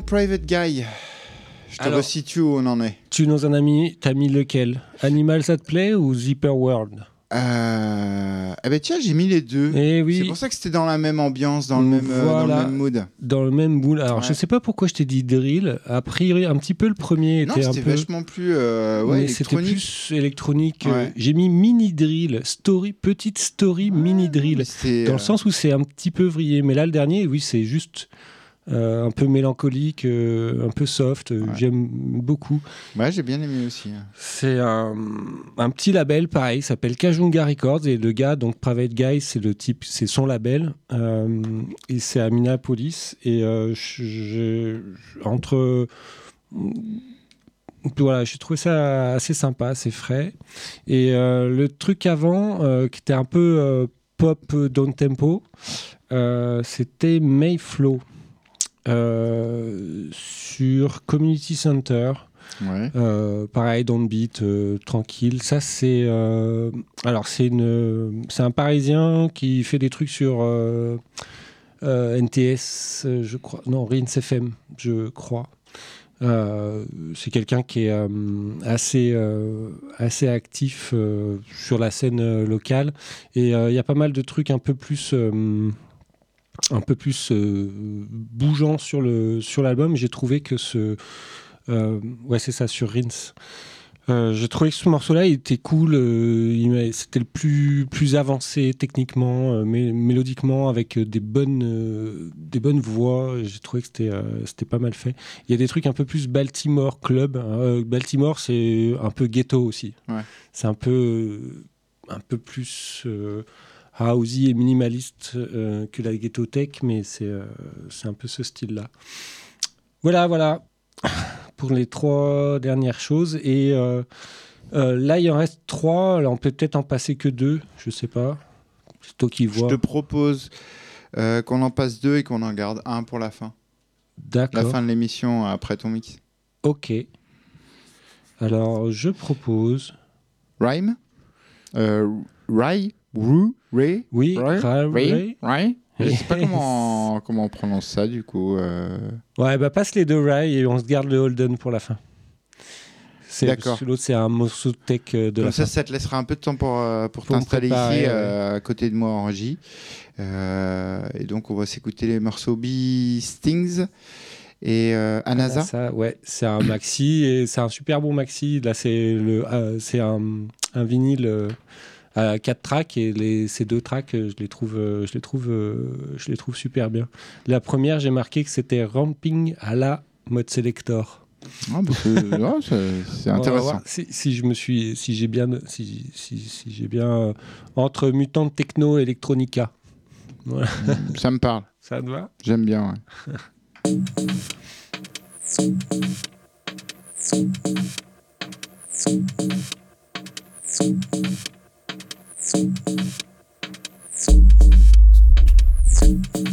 Private Guy. Je te Alors- resitue où on en est. Tu nous en as mis, t'as mis lequel? Animals at Play ou Zipper World? Euh... Eh ben tiens, j'ai mis les deux. Eh C'est oui, pour ça que c'était dans la même ambiance, dans le même, euh, dans le Voilà. même mood. dans le même boule. Alors, je Ouais. sais pas pourquoi je t'ai dit drill. A priori, un petit peu le premier Non, était un c'était peu. vachement plus euh, ouais, c'était électronique. plus électronique. euh, Ouais. J'ai mis mini drill, story, petite story, mini drill. Mais c'était, Dans euh, le sens où c'est un petit peu vrillé. Mais là, le dernier, oui, c'est juste euh, un peu mélancolique, euh, un peu soft. euh, Ouais. J'aime beaucoup. Ouais, j'ai bien aimé aussi. hein. C'est un, un petit label, pareil, s'appelle Kajunga Records. Et le gars, donc Private Guy, c'est le type, c'est son label. euh, et c'est à Minneapolis. Et je- je- entre. Voilà, j'ai trouvé ça assez sympa, assez frais. Et le truc avant, qui était un peu pop down tempo, c'était Mayflow sur Community Center. Ouais. Euh, pareil, dans le beat, euh, tranquille. Ça, c'est. euh, alors, c'est une, c'est un Parisien qui fait des trucs sur euh, euh, NTS, euh, je crois. Non, Rins FM, je crois. Euh, c'est quelqu'un qui est euh, assez, euh, assez actif euh, sur la scène euh, locale. Et euh, il y a pas mal de trucs un peu plus. Un peu plus euh, bougeant sur le sur l'album j'ai trouvé que ce euh, ouais, c'est ça, sur Rins. Euh, J'ai trouvé que ce morceau-là, il était cool. euh, C'était le plus, plus avancé techniquement, euh, mé- mélodiquement, avec des bonnes, des bonnes voix. J'ai trouvé que c'était pas mal fait. Il y a des trucs un peu plus Baltimore Club. hein. Baltimore, c'est un peu ghetto aussi. Ouais. C'est un peu, un peu plus housey et minimaliste euh, que la ghetto tech, mais c'est euh, c'est un peu ce style-là. Voilà, voilà pour les trois dernières choses. Et euh, euh, là, il en reste trois. Alors, on peut peut-être en passer que deux. Je sais pas. C'est toi qui Je vois. te propose euh, qu'on en passe deux et qu'on en garde un pour la fin. La D'accord. fin de l'émission après ton mix. Ok. Alors, je propose. Rhyme? Euh, Ru Ray Oui, Ray Ra- Ray Ray. Ray Je sais pas comment, (laughs) comment on prononce ça du coup. euh. Ouais, bah passe les deux Ray et on se garde le Holden pour la fin. D'accord. L'autre, c'est un morceau de tech euh, de Comme la ça, fin. ça te laissera un peu de temps pour, euh, pour Pour me t'installer ici ouais. euh, à côté de moi en régie. Euh, et donc, on va s'écouter les morceaux Bee Stings et euh, Anasa. Ça, ouais, c'est un maxi et c'est un super bon maxi. Là, c'est le, euh, c'est un, un vinyle euh, à quatre tracks et les, ces deux tracks, euh, je les trouve, euh, je les trouve, euh, je les trouve super bien. La première, j'ai marqué que c'était Ramping à la mode selector. Ah, bah, c'est (laughs) intéressant. Si, si je me suis, si j'ai bien, si, si, si j'ai bien euh, entre mutant techno et electronica. Ça me parle. Ça te va? J'aime bien. ouais. (laughs) Thank you.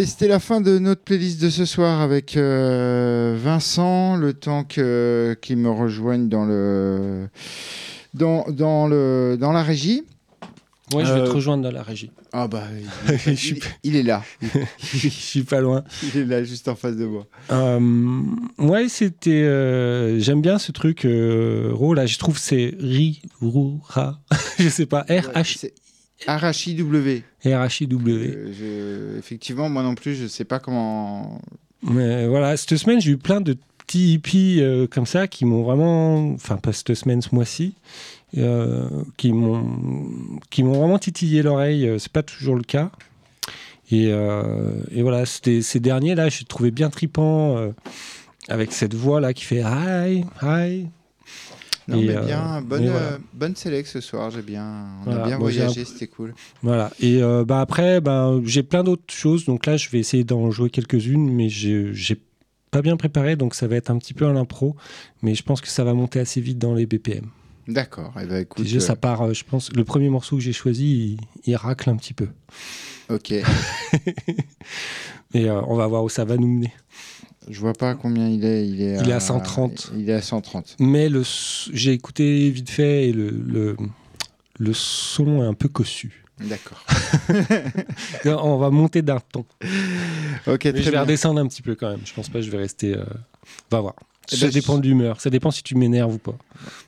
Allez, c'était la fin de notre playlist de ce soir avec euh, Vincent. Le temps qu'il me rejoigne dans le dans, dans le dans la régie. Ouais, je vais Euh, te rejoindre dans la régie. Ah bah, il, (laughs) suis il- il est là. (laughs) Je suis pas loin. Il est là, juste en face de moi. Euh, ouais, c'était. euh, J'aime bien ce truc. Euh, Ro, là, je trouve que c'est Ri, Rou, Ra. (laughs) je sais pas. R-H- C'est Arashi W. R-H-I-W. Euh, je- Effectivement, moi non plus, je sais pas comment. Mais voilà, cette semaine, j'ai eu plein de petits hippies euh, comme ça qui m'ont vraiment. Enfin, pas cette semaine, ce mois-ci. euh, qui m'ont qui m'ont vraiment titillé l'oreille. Euh, C'est pas toujours le cas. Et, euh, et voilà, ces derniers là, je trouvais bien tripant euh, avec cette voix là qui fait hi, hi. Non, Et, mais euh, bien, bonne, mais voilà. euh, bonne sélect ce soir. J'ai bien, on Voilà, a bien voyagé, c'était cool. Voilà. Et euh, bah après, bah, j'ai plein d'autres choses. Donc là, je vais essayer d'en jouer quelques-unes, mais j'ai j'ai pas bien préparé, donc ça va être un petit peu à l'impro. Mais je pense que ça va monter assez vite dans les BPM. D'accord. Et ben écoute, Déjà, ça part, euh, je pense, le premier morceau que j'ai choisi, il, il racle un petit peu. ok. (laughs) Et euh, on va voir où ça va nous mener. Je vois pas combien il est. Il est, Il est à 130. Il est à 130. Mais le, j'ai écouté vite fait et le, le, le son est un peu cossu. D'accord. (laughs) On va monter d'un ton. Ok, Mais très je vais bien. redescendre un petit peu quand même. Je pense pas que je vais rester. euh, va voir. Eh Ça ben, dépend je- de l'humeur. Ça dépend si tu m'énerves ou pas.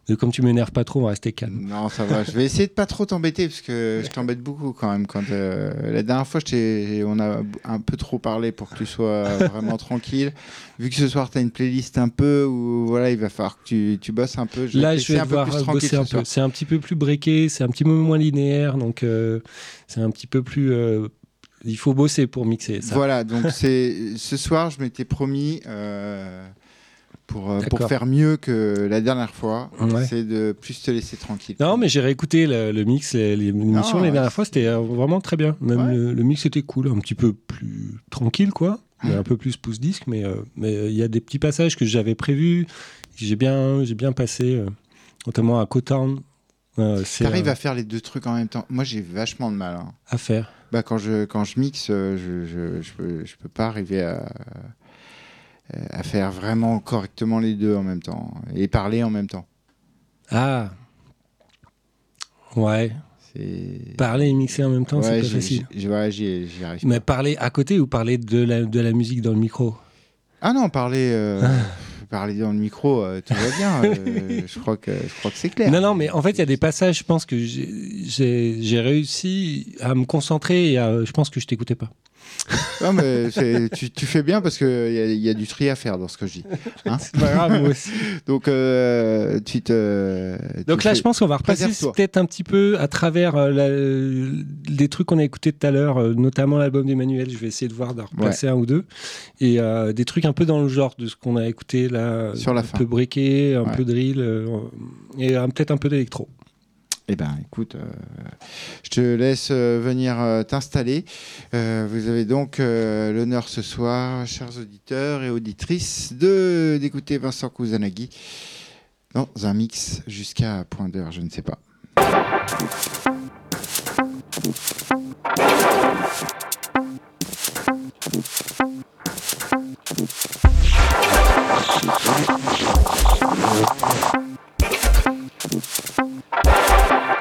Et comme tu m'énerves pas trop, on va rester calme. Non, ça va. Je vais essayer de pas trop t'embêter parce que je t'embête beaucoup quand même. Quand euh, la dernière fois, je on a un peu trop parlé pour que tu sois vraiment (laughs) tranquille. Vu que ce soir, tu as une playlist un peu où voilà, il va falloir que tu, tu bosses un peu. Là, je vais un devoir bosser un peu. C'est un petit peu plus breaké, c'est un petit peu moins linéaire, donc euh, c'est un petit peu plus. euh, il faut bosser pour mixer ça. Voilà, donc c'est ce soir, je m'étais promis euh, pour, euh, pour faire mieux que la dernière fois, Ouais. c'est de plus te laisser tranquille. Non, mais j'ai réécouté le, le mix, les- les- l'émission Non, les ouais, dernières fois, c'était euh, vraiment très bien. Même Ouais. le, le mix était cool, un petit peu plus tranquille, quoi. Mais un peu plus pouce disque, mais euh, mais euh, il y a des petits passages que j'avais prévus, j'ai bien, j'ai bien passé, euh, notamment à Cotown. T'arrives à faire les deux trucs en même temps. Moi, j'ai vachement de mal. hein. à faire. Bah, quand, je, quand je mixe, je, je, je, peux, je peux pas arriver à, à faire vraiment correctement les deux en même temps et parler en même temps. Ah. Ouais. C'est Parler et mixer en même temps, Ouais, c'est pas facile. voilà, j'y arrive. Mais parler à côté ou parler de la, de la musique dans le micro? Ah non, parler, euh, Ah. parler dans le micro, euh, tout va bien. euh, (laughs) je crois que, je crois que c'est clair. Non, non, mais en fait, il y a des passages, je pense que j'ai réussi à me concentrer et à- je pense que je t'écoutais pas. Non, mais tu, tu fais bien parce qu'il y, a- y a du tri à faire dans ce que je dis. Hein C'est pas grave, moi aussi. (laughs) Donc, euh, tu te. Donc tu là, fais- je pense qu'on va repasser peut-être un petit peu à travers euh, la- les trucs qu'on a écoutés tout à l'heure, euh, notamment l'album d'Emmanuel. Je vais essayer de voir d'en replacer un ou deux. Et euh, des trucs un peu dans le genre de ce qu'on a écouté là. Sur la un fin. peu breaké, un Ouais. peu drill et peut-être un peu d'électro. Eh bien, écoute, euh, je te laisse euh, venir euh, t'installer. vous avez donc l'honneur ce soir, chers auditeurs et auditrices, de, d'écouter Vincent Kusanagi dans un mix jusqu'à point d'heure, je ne sais pas.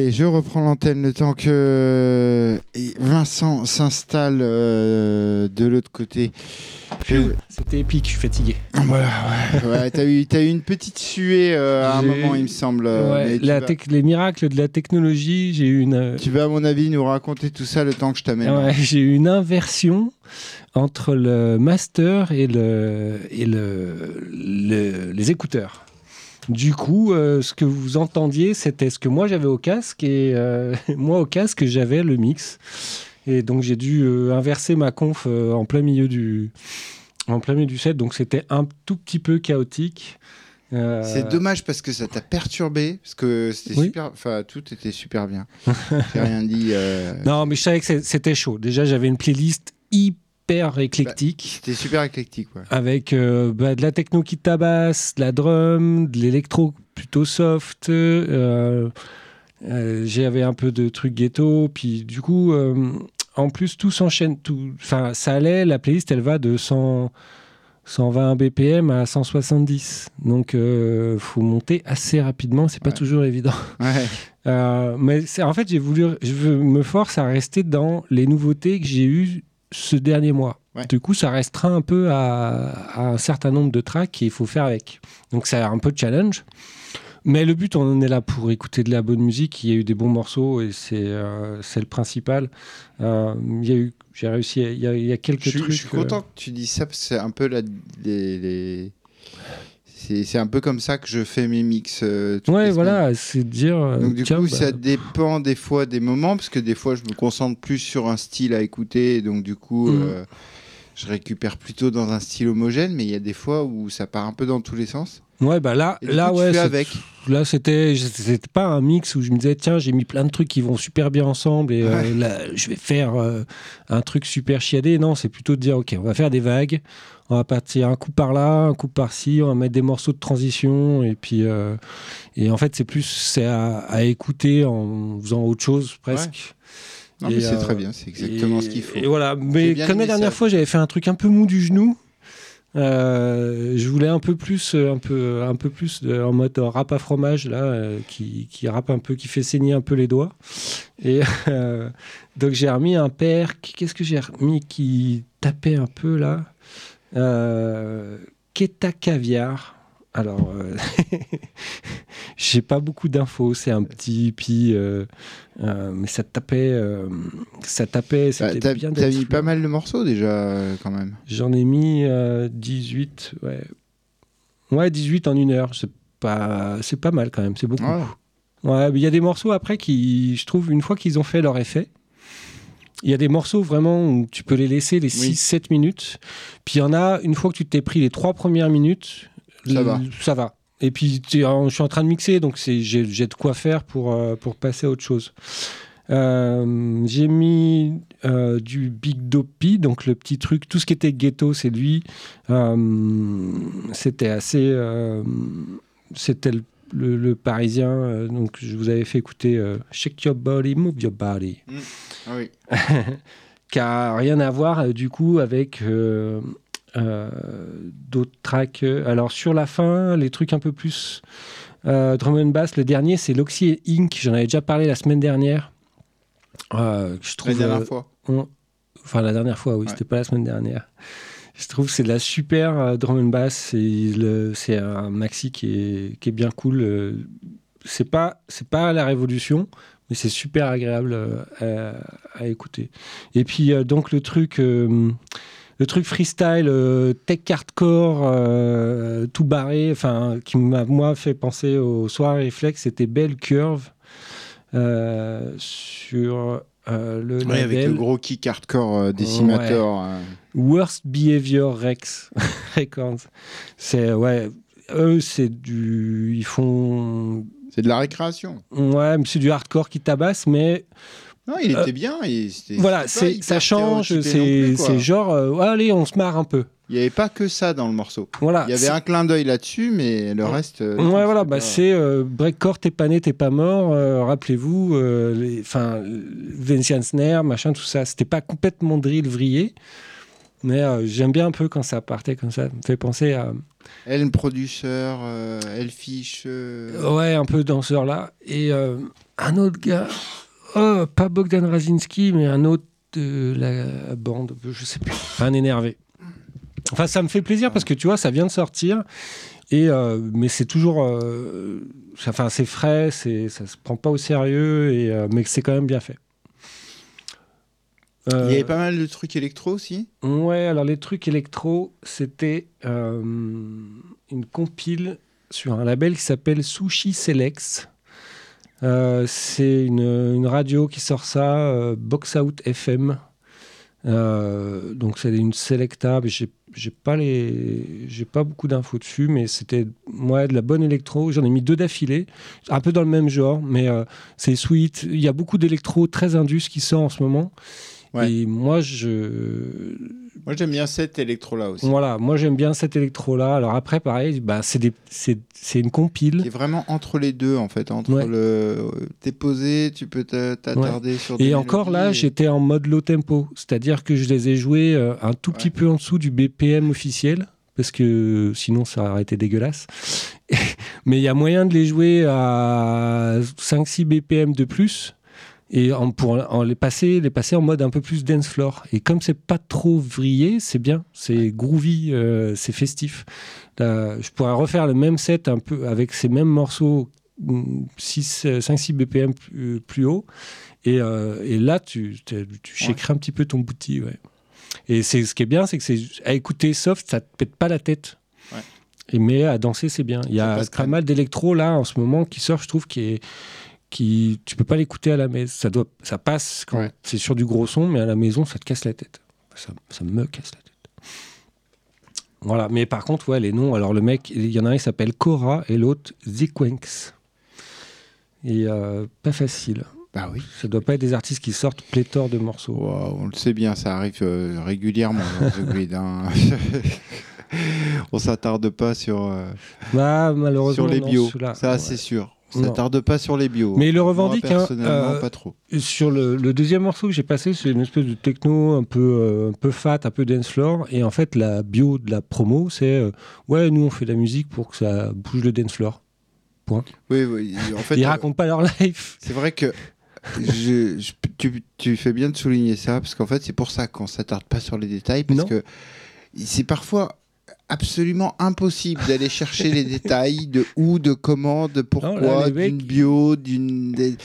Allez, je reprends l'antenne le temps que et Vincent s'installe euh, de l'autre côté. Je- C'était épique, je suis fatigué. Voilà, ouais, ouais, t'as eu, une petite suée euh, à un moment, il me semble. euh, Ouais, la vas, les miracles de la technologie, j'ai eu une. euh, tu vas, à mon avis, nous raconter tout ça le temps que je t'amène. Ouais, (laughs) j'ai eu une inversion entre le master et, le, et le, le- les écouteurs. Du coup, euh, ce que vous entendiez, c'était ce que moi j'avais au casque et euh, (laughs) moi au casque j'avais le mix. Et donc j'ai dû euh, inverser ma conf en plein milieu du en plein milieu du set. Donc c'était un tout petit peu chaotique. Euh, C'est dommage parce que ça t'a perturbé, parce que c'était Oui. super, enfin tout était super bien. J'ai rien dit. euh, (laughs) Non, mais je savais que c'était chaud. Déjà, j'avais une playlist hyper éclectique. C'était super éclectique, ouais. avec euh, bah, de la techno qui tabasse, de la drum, de l'électro plutôt soft. euh, euh, J'avais un peu de trucs ghetto, puis du coup, euh, en plus, tout s'enchaîne. tout- Enfin, ça allait, la playlist, elle va de 100, 120 BPM à 170. Donc, euh, faut monter assez rapidement, c'est pas Ouais. toujours évident. Ouais. Euh, mais en fait, j'ai voulu, je veux- me force à rester dans les nouveautés que j'ai eues ce dernier mois. Ouais. Du coup, ça restreint un peu à, à un certain nombre de tracks qu'il faut faire avec. Donc, c'est un peu de challenge. Mais le but, on est là pour écouter de la bonne musique. Il y a eu des bons morceaux et c'est euh, le principal. Euh, il y a eu, j'ai réussi. Il y a, il y a quelques Je, trucs. je suis euh, content que tu dises ça parce que c'est un peu la, les, les- c'est un peu comme ça que je fais mes mix. euh, ouais, voilà, c'est dire. euh, Donc du tiens, coup, bah, ça dépend des fois des moments parce que des fois, je me concentre plus sur un style à écouter, et donc du coup, Mhm. euh, je récupère plutôt dans un style homogène. Mais il y a des fois où ça part un peu dans tous les sens. Ouais, bah là, là, coup, tu ouais, fais c'est- avec. Là, c'était, c'était pas un mix où je me disais, tiens, j'ai mis plein de trucs qui vont super bien ensemble et euh, Ouais. là, je vais faire euh, un truc super chiadé. Non, c'est plutôt de dire, ok, on va faire des vagues, on va partir un coup par là, un coup par-ci, on va mettre des morceaux de transition et puis, euh, et en fait, c'est plus, c'est à, à écouter en faisant autre chose presque. Non, Et, mais c'est très bien, c'est exactement Et- ce qu'il faut. Et voilà, mais comme la dernière ça. fois, j'avais fait un truc un peu mou du genou. Euh, je voulais un peu plus, euh, un peu, un peu plus de- en mode rap à fromage là, euh, qui, qui rappe un peu, qui fait saigner un peu les doigts. Et euh, donc j'ai remis un père. Qu'est-ce que j'ai remis qui tapait un peu là? Euh, Keta Caviar. Alors, euh, (laughs) j'ai pas beaucoup d'infos. C'est un petit hippie, euh, euh, mais ça tapait, euh, ça tapait. Bah, T'as bien t'as d'être mis pas mal de morceaux déjà euh, quand même. J'en ai mis euh, 18, ouais. Ouais, 18 en une heure. C'est pas, c'est pas mal quand même, c'est beaucoup. Ouais. Ouais, mais il y a des morceaux après qui, je trouve, une fois qu'ils ont fait leur effet, il y a des morceaux vraiment où tu peux les laisser les Oui. 6-7 minutes. Puis il y en a, une fois que tu t'es pris les trois premières minutes, Ça va. Ça va. Et puis je suis en train de mixer, donc j'ai de quoi faire pour, euh, pour passer à autre chose. Euh, j'ai mis euh, du Big Dopey, donc le petit truc, tout ce qui était ghetto, c'est lui. Euh, c'était assez. c'était le, le- le parisien, donc je vous avais fait écouter Shake Your Body, Move Your Body, Ah oui. (laughs) qui a rien à voir du coup avec. Euh, euh, d'autres tracks. Alors sur la fin, les trucs un peu plus euh, drum and bass, le dernier c'est Loxy Inc. J'en avais déjà parlé la semaine dernière. Euh, je La trouve, dernière euh, fois. on- Enfin, la dernière fois, oui, Ouais. c'était pas la semaine dernière. Je trouve que c'est de la super euh, drum and bass. et le- C'est un maxi qui est, qui est bien cool. euh, C'est pas, c'est pas la révolution, mais c'est super agréable euh, à, à écouter. Et puis, euh, donc, le truc. Le truc freestyle, euh, tech hardcore, euh, tout barré, enfin, qui m'a moi fait penser au soir réflexe, c'était Belle Curve euh, sur le avec label le gros kick hardcore décimateur. Worst Behavior Rex (laughs) Records. C'est ouais, eux c'est du, ils font C'est de la récréation. ouais, mais c'est du hardcore qui tabasse, mais Non, il Euh, était bien. c'était- voilà, c'est ça change, c'est c'est genre euh, allez on se marre un peu. Il n'y avait pas que ça dans le morceau. Voilà. Il y avait c'est- un clin d'œil là-dessus, mais le Ouais. reste. euh, Ouais, voilà, c'était bah, c'est euh, breakcore, t'es pas né, t'es pas mort. euh, Rappelez-vous, enfin, Vincian Snare, machin, tout ça. C'était pas complètement drill vrillé, Mais j'aime bien un peu quand ça partait comme ça. Ça me fait penser à. Elle, producteur, euh, elle fiche. Ouais, un peu danseur là. Et un autre gars. Oh, pas Bogdan Razinski, mais un autre de la bande. Je sais plus. Un énervé. Enfin, ça me fait plaisir parce que tu vois, ça vient de sortir. Et, euh, mais c'est toujours. euh, enfin, c'est frais, c'est, ça se prend pas au sérieux, et, euh, mais c'est quand même bien fait. Il y avait pas mal de trucs électro aussi? Ouais, alors les trucs électro, c'était euh, une compile sur un label qui s'appelle Sushi Selects. Euh, c'est une, une radio qui sort ça, euh, Box Out FM. Euh, donc c'est une selecta, j'ai pas les j'ai pas beaucoup d'infos dessus, mais c'était moi de la bonne électro. J'en ai mis deux d'affilée, un peu dans le même genre, mais c'est sweet. Il y a beaucoup d'électro très indus qui sort en ce moment. Ouais. Et moi je Moi, j'aime bien cette électro là aussi. voilà, moi j'aime bien cet électro-là. Alors après, pareil, bah, c'est des- c'est c'est une Qui compile. est vraiment entre les deux en fait. Entre Ouais. le. T'es posé, tu peux t'a- t'attarder sur des Et encore là, et- j'étais en mode low tempo. C'est-à-dire que je les ai joués euh, un tout petit peu en dessous du BPM officiel. Parce que sinon, ça aurait été dégueulasse. (laughs) Mais il y a moyen de les jouer à 5-6 BPM de plus. Et en, pour en les, passer, les passer en mode un peu plus dance floor. Et comme c'est pas trop vrillé, c'est bien. C'est groovy, euh, c'est festif. Là, je pourrais refaire le même set un peu avec ces mêmes morceaux 5-6 BPM plus, plus haut. Et, euh, et là, tu, tu, tu un petit peu ton bouti. Ouais. Et c'est, ce qui est bien, c'est que c'est à écouter soft, ça te pète pas la tête. Ouais. Et, mais à danser, c'est bien. Il y a pas mal d'électro là en ce moment qui sort, je trouve, qui est. Qui, tu peux pas l'écouter à la maison. Ça, doit, ça passe quand Ouais. c'est sur du gros son, mais à la maison, ça te casse la tête. Ça, ça me casse la tête. Voilà, mais par contre, ouais, les noms. Alors, le mec, il y en a un, il s'appelle Cora et l'autre Zikwenks. Et euh, pas facile. Bah oui. Ça doit pas être des artistes qui sortent pléthore de morceaux. Wow, on le sait bien, ça arrive euh, régulièrement dans The Grid. hein. (laughs) on s'attarde pas sur, euh, Bah, malheureusement, sur les bios. Ça, ouais. c'est sûr. On Non. s'attarde pas sur les bios. Mais il le Moi, revendique, hein, personnellement, euh, pas trop. Sur le, le deuxième morceau que j'ai passé, c'est une espèce de techno un peu, euh, un peu fat, un peu dance floor. Et en fait, la bio de la promo, c'est euh, ouais, nous on fait de la musique pour que ça bouge le dance floor. Oui, oui. En (laughs) fait, Ils racontent pas leur life. c'est vrai que je- je- tu, tu fais bien de souligner ça, parce qu'en fait, c'est pour ça qu'on s'attarde pas sur les détails, parce Non. que c'est parfois absolument impossible d'aller chercher les détails de où, de comment, de pourquoi, mecs, d'une bio, d'une des-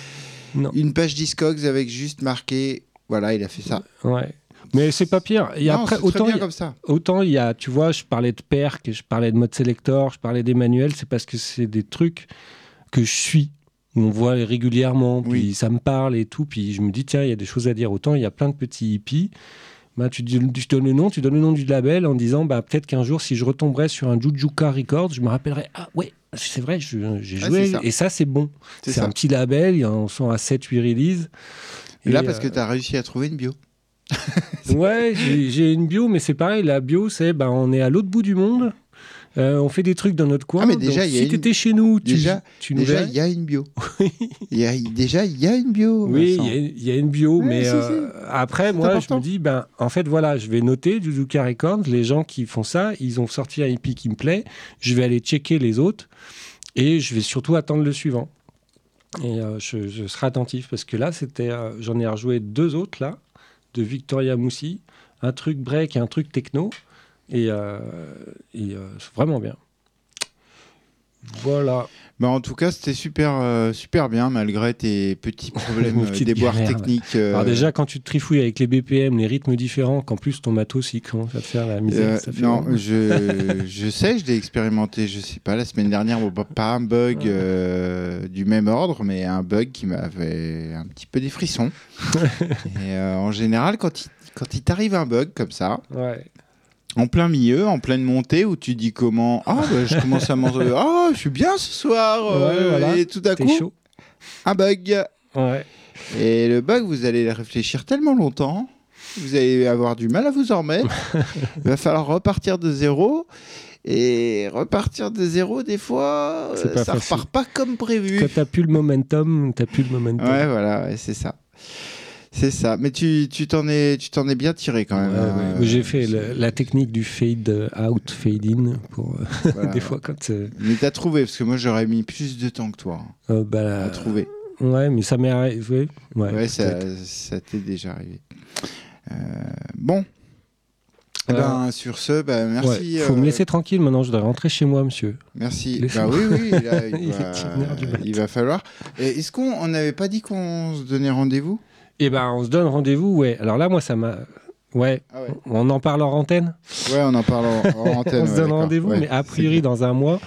une page Discogs avec juste marqué, voilà, il a fait ça. Ouais. Mais c'est pas pire. Et Non, après, autant bien il- comme ça. Autant il y a, tu vois, je parlais de Perk, je parlais de mode selector, je parlais d'Emmanuel, c'est parce que c'est des trucs que je suis, où on voit régulièrement, puis Oui. ça me parle et tout, puis je me dis, tiens, il y a des choses à dire. Autant il y a plein de petits hippies, bah, tu, tu donnes le nom, tu donnes le nom du label en disant, bah, peut-être qu'un jour, si je retomberais sur un Jujuka Records, je me rappellerai, ah ouais, c'est vrai, j'ai Ah, joué, ça. et ça, c'est bon. C'est un petit label, en sont à 7-8 releases. Et là, parce que euh, tu as réussi à trouver une bio. Ouais, j'ai une bio, mais c'est pareil. La bio, c'est ben, on est à l'autre bout du monde. Euh, on fait des trucs dans notre coin. Ah, mais déjà, donc il y a si une- tu étais chez nous, tu, Déjà- tu nous Déjà, il y a une bio. Y a- déjà, il y a une bio. Oui, il y, a- il y a une bio, Ouais, mais si, euh, après, moi, important. je me dis, ben, en fait, voilà, je vais noter du Zuka Records, les gens qui font ça, ils ont sorti un hippie qui me plaît, je vais aller checker les autres, et je vais surtout attendre le suivant. Et euh, je, je serai attentif, parce que là, c'était, j'en ai rejoué deux autres, là, de Victoria Moussi, un truc break et un truc techno, et, euh, et euh, c'est vraiment bien. Voilà. Bah, en tout cas, c'était super, euh, super bien, malgré tes petits (laughs) problèmes, Mes euh, déboires techniques. euh, Alors déjà, quand tu te trifouilles avec les BPM, les rythmes différents, qu'en plus ton matos, il commence à te faire la misère. ça fait non, je, (laughs) je sais, je l'ai expérimenté, je sais pas, la semaine dernière, bon, pas- un bug du même ordre, mais un bug qui m'avait un petit peu des frissons. (laughs) Et en général, quand il, quand il t'arrive un bug comme ça, Ouais. En plein milieu, en pleine montée, où tu dis comment Ah, bah, je commence à manger, (laughs) ah, je suis bien ce soir, euh, Ouais, voilà. et tout à coup, chaud. un bug. Ouais. Et le bug, vous allez réfléchir tellement longtemps, vous allez avoir du mal à vous en remettre. (laughs) Il va falloir repartir de zéro. Et repartir de zéro, des fois, euh, ça facile. repart pas comme prévu. Quand t'as plus le momentum, t'as plus le momentum. Ouais, voilà, ouais, c'est ça. C'est ça. Mais tu tu t'en es, tu t'en es bien tiré quand même. Ouais, hein. ouais. J'ai fait le- la technique du fade out, fade in pour euh, (laughs) Voilà. des fois quand. euh, Mais t'as trouvé, parce que moi j'aurais mis plus de temps que toi hein, euh, bah, à trouver. Ouais, mais ça m'est arrivé. Ouais, Ouais, ça, t'est déjà arrivé. Euh, bon. Eh Euh, ben, sur ce, bah, merci. Ouais, faut euh, me laisser tranquille maintenant, je dois rentrer chez moi, monsieur. Merci. Bah oui, oui, là, (laughs) il, va, il va falloir. Est-ce qu'on on n'avait pas dit qu'on se donnait rendez-vous? Eh ben, on se donne rendez-vous, ouais. Alors là, moi, ça m'a. Ouais, Ah ouais. on en parle en antenne? Ouais, on en parle en, en (laughs) antenne. on se donne rendez-vous, Ouais, mais a priori, dans un mois,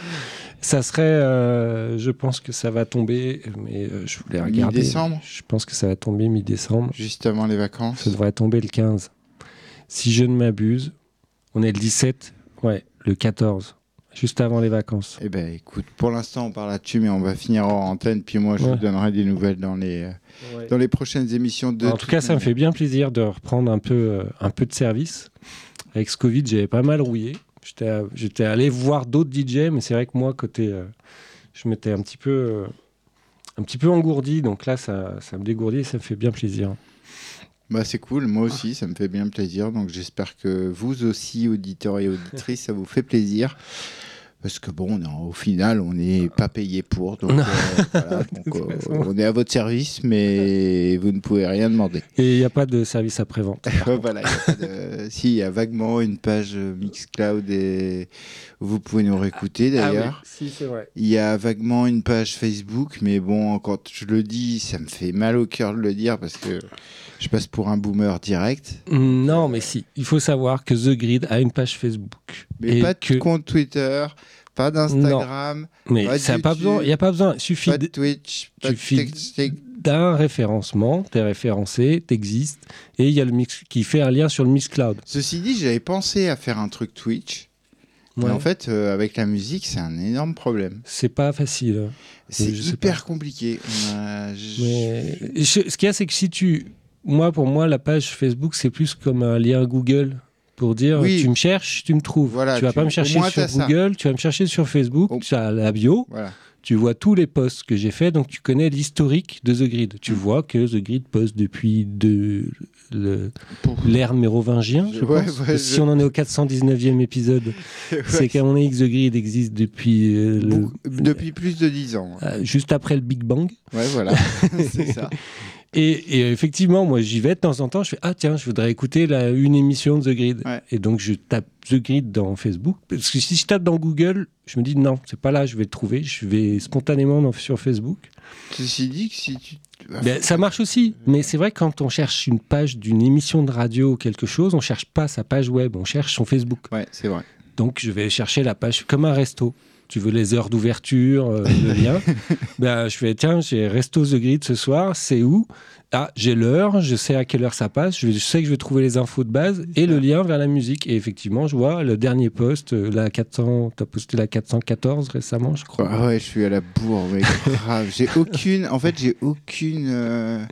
ça serait. euh, je pense que ça va tomber, mais euh, je voulais regarder. Mi-décembre Je pense que ça va tomber mi-décembre. Juste avant les vacances. Ça devrait tomber le 15. Si je ne m'abuse, on est le 17, ouais, le 14, juste avant les vacances. Eh ben, écoute, pour l'instant, on parle là-dessus, mais on va finir en antenne. Puis moi, je Ouais. vous donnerai des nouvelles dans les, euh, dans les prochaines émissions de. en tout cas, ça me fait bien plaisir de reprendre un peu, euh, un peu de service. Avec ce Covid, j'avais pas mal rouillé. J'étais allé voir d'autres DJ, mais c'est vrai que moi, côté, euh, je m'étais un petit peu, euh, un petit peu engourdi. Donc là, ça, ça me dégourdit et ça me fait bien plaisir. Bah, c'est cool, moi aussi, ça me fait bien plaisir. Donc j'espère que vous aussi, auditeurs et auditrices, ça vous fait plaisir. Parce que bon, non, au final, on n'est pas payé pour. Donc, (laughs) euh, voilà, (laughs) donc, toute euh, on est à votre service, mais vous ne pouvez rien demander. Et il n'y a pas de service après-vente. (laughs) voilà, il y a pas de- si, il y a vaguement une page Mixcloud et vous pouvez nous réécouter d'ailleurs. Ah oui, si, c'est vrai. Il y a vaguement une page Facebook, mais bon, quand je le dis, ça me fait mal au cœur de le dire parce que je passe pour un boomer direct. Non, mais si. Il faut savoir que The Grid a une page Facebook. Mais Et pas de que... compte Twitter, pas d'Instagram, Mais pas ça a pas YouTube, besoin. Il n'y a pas besoin. Il suffit pas de Twitch, pas de d'un référencement. T'es référencé, t'existes. Et il y a le mix qui fait un lien sur le Mixcloud. Ceci dit, j'avais pensé à faire un truc Twitch. Mais Ouais. en fait, euh, avec la musique, c'est un énorme problème. C'est pas facile. hein. C'est hyper compliqué. A- Mais je- ce qu'il y a, c'est que si tu. Moi, pour moi, la page Facebook, c'est plus comme un lien Google. Pour dire, Oui. tu me cherches, tu me trouves. Voilà, tu vas tu- pas me chercher sur ça. Google, tu vas me chercher sur Facebook, Oh. tu as la bio, Voilà. tu vois tous les posts que j'ai fait, donc tu connais l'historique de The Grid. Tu Mm. vois que The Grid poste depuis de, l'ère mérovingien, je Ouais, pense. ouais, si on en est au 419e épisode, (laughs) c'est qu'à mon avis, The Grid existe depuis euh, le- Depuis plus de 10 ans. euh, juste après le Big Bang. Ouais, voilà. (laughs) c'est ça. Et, et effectivement, moi, j'y vais de temps en temps. Je fais Ah, tiens, je voudrais écouter la, une émission de The Grid. Ouais. Et donc, je tape The Grid dans Facebook. Parce que si je tape dans Google, je me dis Non, c'est pas là, je vais le trouver. Je vais spontanément dans- sur Facebook. Ceci dit, que si tu. Ben, ça marche aussi. Mais c'est vrai que quand on cherche une page d'une émission de radio ou quelque chose, on cherche pas sa page web, on cherche son Facebook. Ouais, c'est vrai. Donc, je vais chercher la page comme un resto. Tu veux les heures d'ouverture, euh, le (laughs) lien. ben, je fais, tiens, j'ai Resto The Grid ce soir, c'est où? Ah, j'ai l'heure, je sais à quelle heure ça passe, je, sais que je vais trouver les infos de base et le lien vers la musique. Et effectivement, je vois le dernier post, euh, la 400, tu as posté la 414 récemment, je crois. Ah ouais, je suis à la bourre, mais (laughs) grave. J'ai aucune. En fait, j'ai aucune. euh,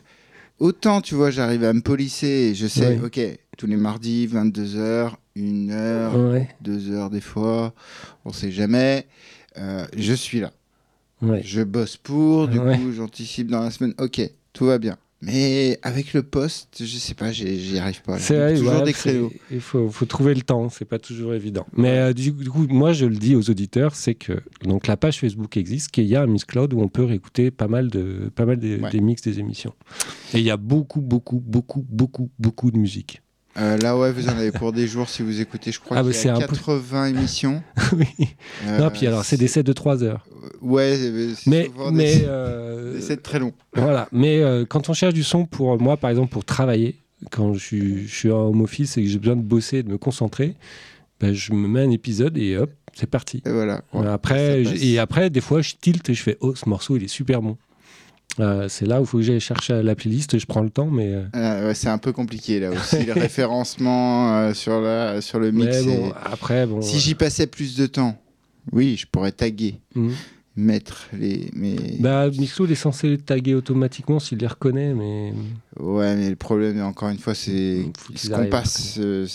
Autant, tu vois, j'arrive à me polisser et je sais, Ouais. ok, tous les mardis, 22h, 1h, Ouais, 2h des fois, on sait jamais. Euh, je suis là. ouais. Je bosse pour, du Ouais. coup, j'anticipe dans la semaine. Ok, tout va bien. Mais avec le poste, je sais pas, j'y arrive pas. C'est toujours des créneaux. Il faut, faut trouver le temps, c'est pas toujours évident. Mais euh, du, du coup, moi je le dis aux auditeurs, c'est que donc la page Facebook existe, qu'il y a un Miss Cloud où on peut réécouter pas mal de pas mal des mix des émissions. Et il y a beaucoup, beaucoup, beaucoup, beaucoup, beaucoup de musique. Euh, là, ouais, vous en avez pour des jours si vous écoutez. Je crois Ah, qu'il bah, y c'est a un peu- 80 émissions. (laughs) oui. Euh, non, puis alors c'est des sets de 3 heures. Ouais, mais c'est Mais, (laughs) des, euh, des sets très longs. Voilà, mais euh, quand on cherche du son pour moi, par exemple, pour travailler, quand je suis, je suis en home office et que j'ai besoin de bosser, de me concentrer, ben, je me mets un épisode et hop, c'est parti. Et voilà. Ouais, après, et après, des fois, je tilte et je fais Oh, ce morceau, il est super bon. Euh, c'est là où il faut que j'aille chercher la playlist, je prends le temps, mais, euh, ouais, c'est un peu compliqué là (laughs) aussi, le référencement euh, sur, la, sur le mix. bon, et- après, bon. Si j'y passais plus de temps, oui, je pourrais taguer, mhm. Mettre les. Mais... Bah, Mixcloud est censé les taguer automatiquement s'il les reconnaît, mais Ouais, mais le problème, encore une fois, c'est ce qu'on passe. euh,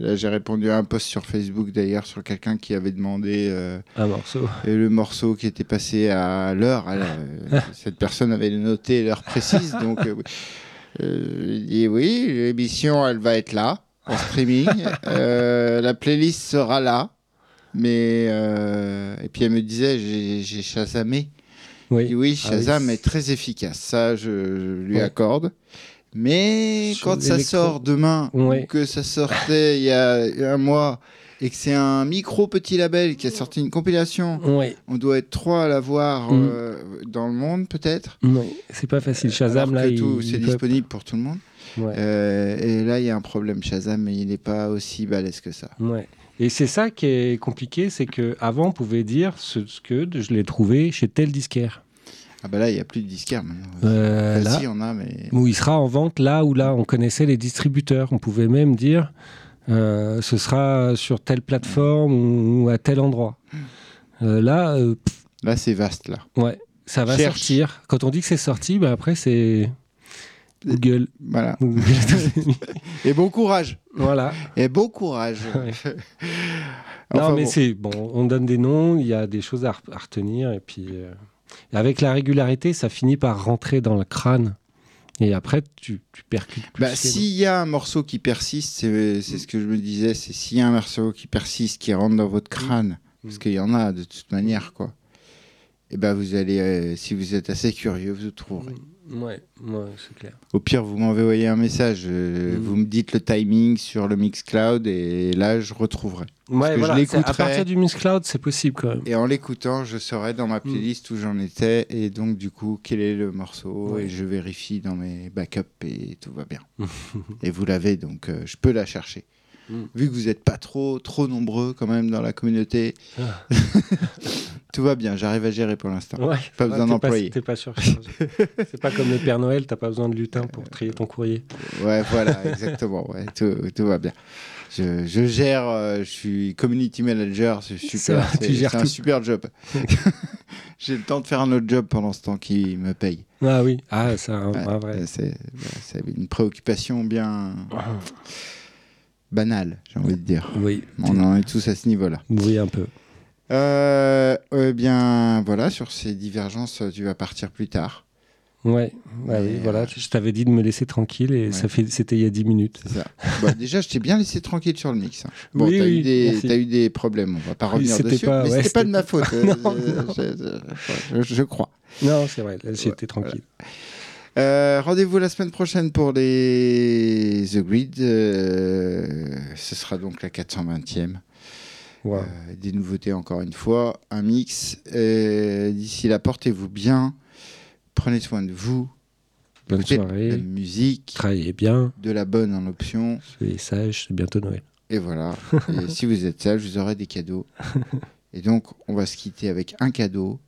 Là, j'ai répondu à un post sur Facebook d'ailleurs sur quelqu'un qui avait demandé euh, un morceau. et le morceau qui était passé à l'heure. (laughs) Cette personne avait noté l'heure précise, donc. euh. Euh, dis oui, l'émission, elle va être là, en streaming. (laughs) Euh, la playlist sera là. Mais. euh, Et puis elle me disait, j'ai Shazamé. Dis Oui. Ah oui. Shazam est très efficace. Ça, je, je lui Ouais. accorde. Mais Sur quand ça sort demain, Ouais. ou que ça sortait il y a un mois, et que c'est un micro petit label qui a sorti une compilation, Ouais. on doit être trois à l'avoir Mm. euh, dans le monde, peut-être. Ouais. C'est pas facile. Shazam, Alors là, c'est disponible pour tout le monde. Ouais. Euh, et là, il y a un problème Shazam, mais il n'est pas aussi balèze que ça. Ouais. Et c'est ça qui est compliqué, c'est que avant on pouvait dire ce, ce que je l'ai trouvé chez tel disquaire. Ah bah là, il n'y a plus de disquaire maintenant. Euh, là, si, on a, mais... où il sera en vente là ou là. On connaissait les distributeurs. On pouvait même dire euh, ce sera sur telle plateforme ou, ou à tel endroit. Euh, là, euh, Là, c'est vaste, là. ouais, ça va Cherche. sortir. Quand on dit que c'est sorti, bah après c'est Google. Voilà. Google. (laughs) Et bon courage. voilà. Et bon courage. (laughs) Ouais. Enfin, non, mais bon. c'est bon. On donne des noms, il y a des choses à, re- à retenir, et puis euh, avec la régularité, ça finit par rentrer dans le crâne. Et après, tu, tu percutes. Bah, s'il y a un morceau qui persiste, c'est c'est ce que je me disais, c'est s'il y a un morceau qui persiste, qui rentre dans votre crâne, parce qu'il y en a de toute manière, quoi. Et ben vous allez, euh, si vous êtes assez curieux, vous le trouverez. noms. Ouais, ouais, c'est clair. Au pire, vous m'envoyez un message, euh, Mm. vous me dites le timing sur le Mixcloud et là, je retrouverai. Ouais, je voilà. c'est- À partir du Miss Cloud, c'est possible quand même. Et en l'écoutant, je saurai dans Mm. ma playlist où j'en étais et donc du coup quel est le morceau Ouais. et je vérifie dans mes backups et tout va bien. (laughs) et vous l'avez donc euh, je peux la chercher. Mm. Vu que vous n'êtes pas trop trop nombreux quand même dans la communauté, Ah. (laughs) tout va bien. J'arrive à gérer pour l'instant. Ouais. Pas Ouais, besoin t'es d'employer. T'es pas surchargé. c'est pas comme le Père Noël, t'as pas besoin de lutin pour trier ton courrier. Ouais, voilà, exactement. Ouais, tout, tout va bien. Je, je gère, euh, je suis community manager, c'est super. C'est un super job. (laughs) J'ai le temps de faire un autre job pendant ce temps qui me paye. Ah oui, ah, c'est un, Ouais, un vrai. C'est c'est une préoccupation bien banale, j'ai envie de dire. Oui, On en est tous à ce niveau-là. oui, un peu. Euh, eh bien, voilà, sur ces divergences, tu vas partir plus tard. Ouais, oui, Mais, voilà. euh, Je t'avais dit de me laisser tranquille et Ouais. ça fait, c'était il y a 10 minutes. Ça. Bah, (laughs) déjà, je t'ai bien laissé tranquille sur le mix. hein. Bon, Oui, t'as oui, eu, des- t'as eu des problèmes, on va pas revenir dessus. pas- mais ouais, c'était pas de ma faute. (laughs) euh, Non, euh, non. je- je- je crois. Non, c'est vrai, là, j'étais tranquille. Euh, Rendez-vous la semaine prochaine pour les The Grid. euh, ce sera donc la 420e. Wow. Euh, des nouveautés encore une fois. Un mix. D'ici là, portez-vous bien. Prenez soin de vous. Bonne Écoutez de la soirée. musique. Travaillez bien. De la bonne en option. Soyez sages. C'est bientôt Noël. Et voilà. (laughs) Et si vous êtes sage, vous aurez des cadeaux. (laughs) Et donc, on va se quitter avec un cadeau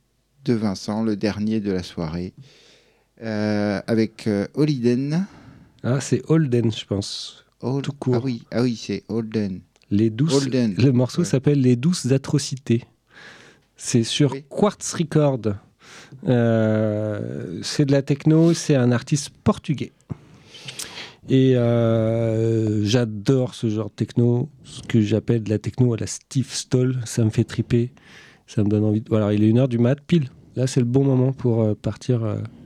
de Vincent, le dernier de la soirée. Euh, avec euh, Holiden. Ah, c'est Holden, je pense. Hol- Tout court. Ah oui, ah oui c'est Holden. Les douces. Holden. Le morceau Ouais. s'appelle Les douces atrocités. C'est sur Oui. Quartz Record. Euh, c'est de la techno, c'est un artiste portugais. Et euh, j'adore ce genre de techno, ce que j'appelle de la techno à la Steve Stoll. Ça me fait triper, ça me donne envie. De... Voilà, il est une heure du mat, pile. Là, c'est le bon moment pour partir.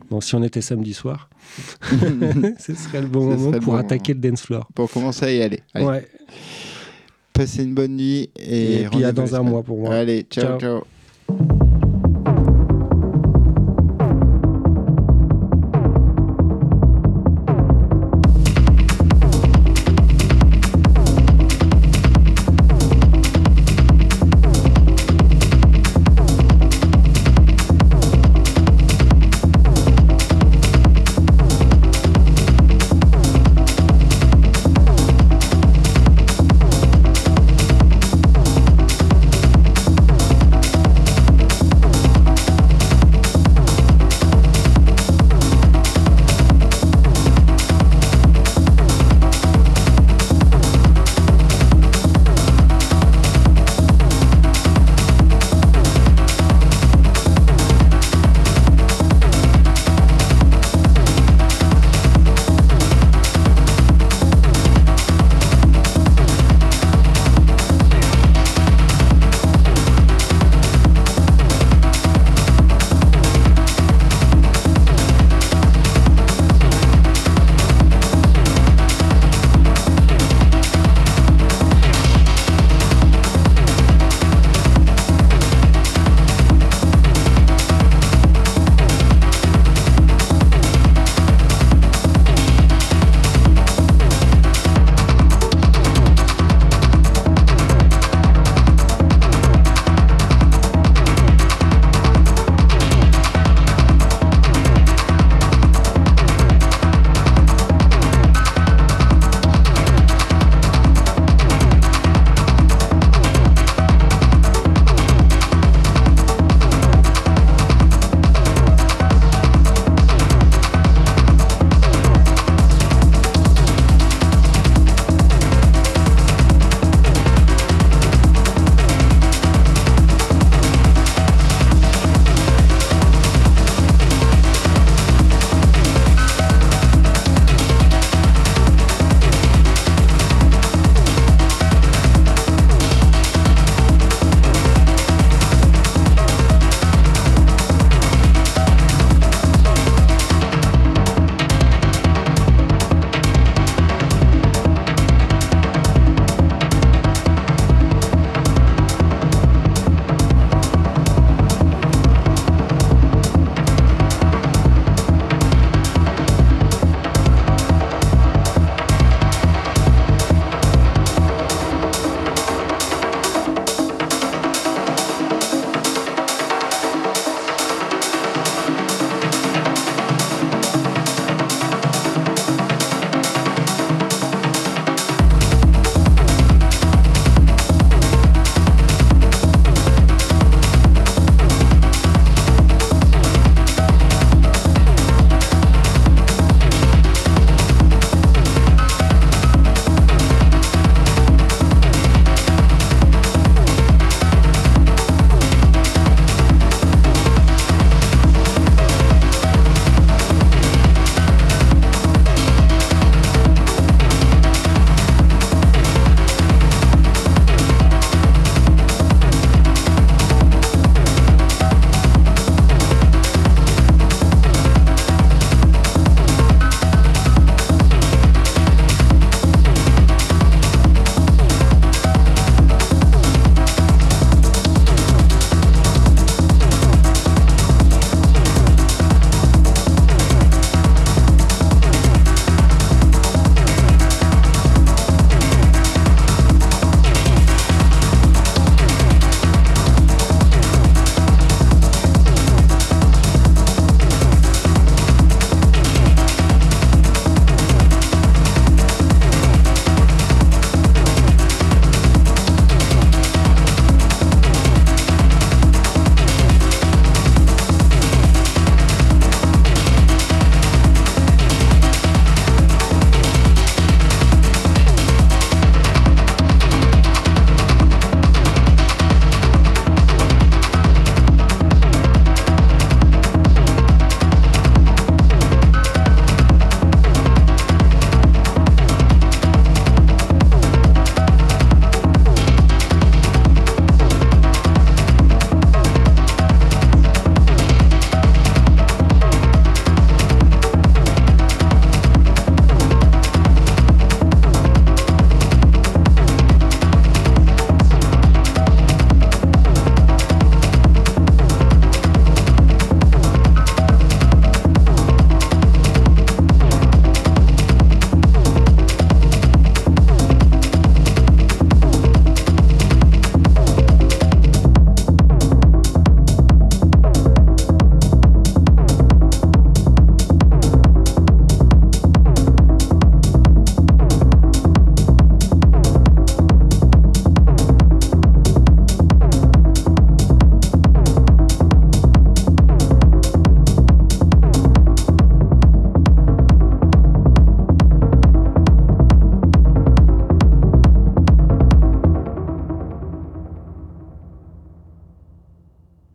Bon, si on était samedi soir, (laughs) (laughs) ce serait le bon moment pour bon attaquer le dance floor. Pour commencer à y aller. Allez, Ouais. Passez une bonne nuit. Et, Et puis à dans un mois pour moi. Allez, ciao. Ciao. ciao.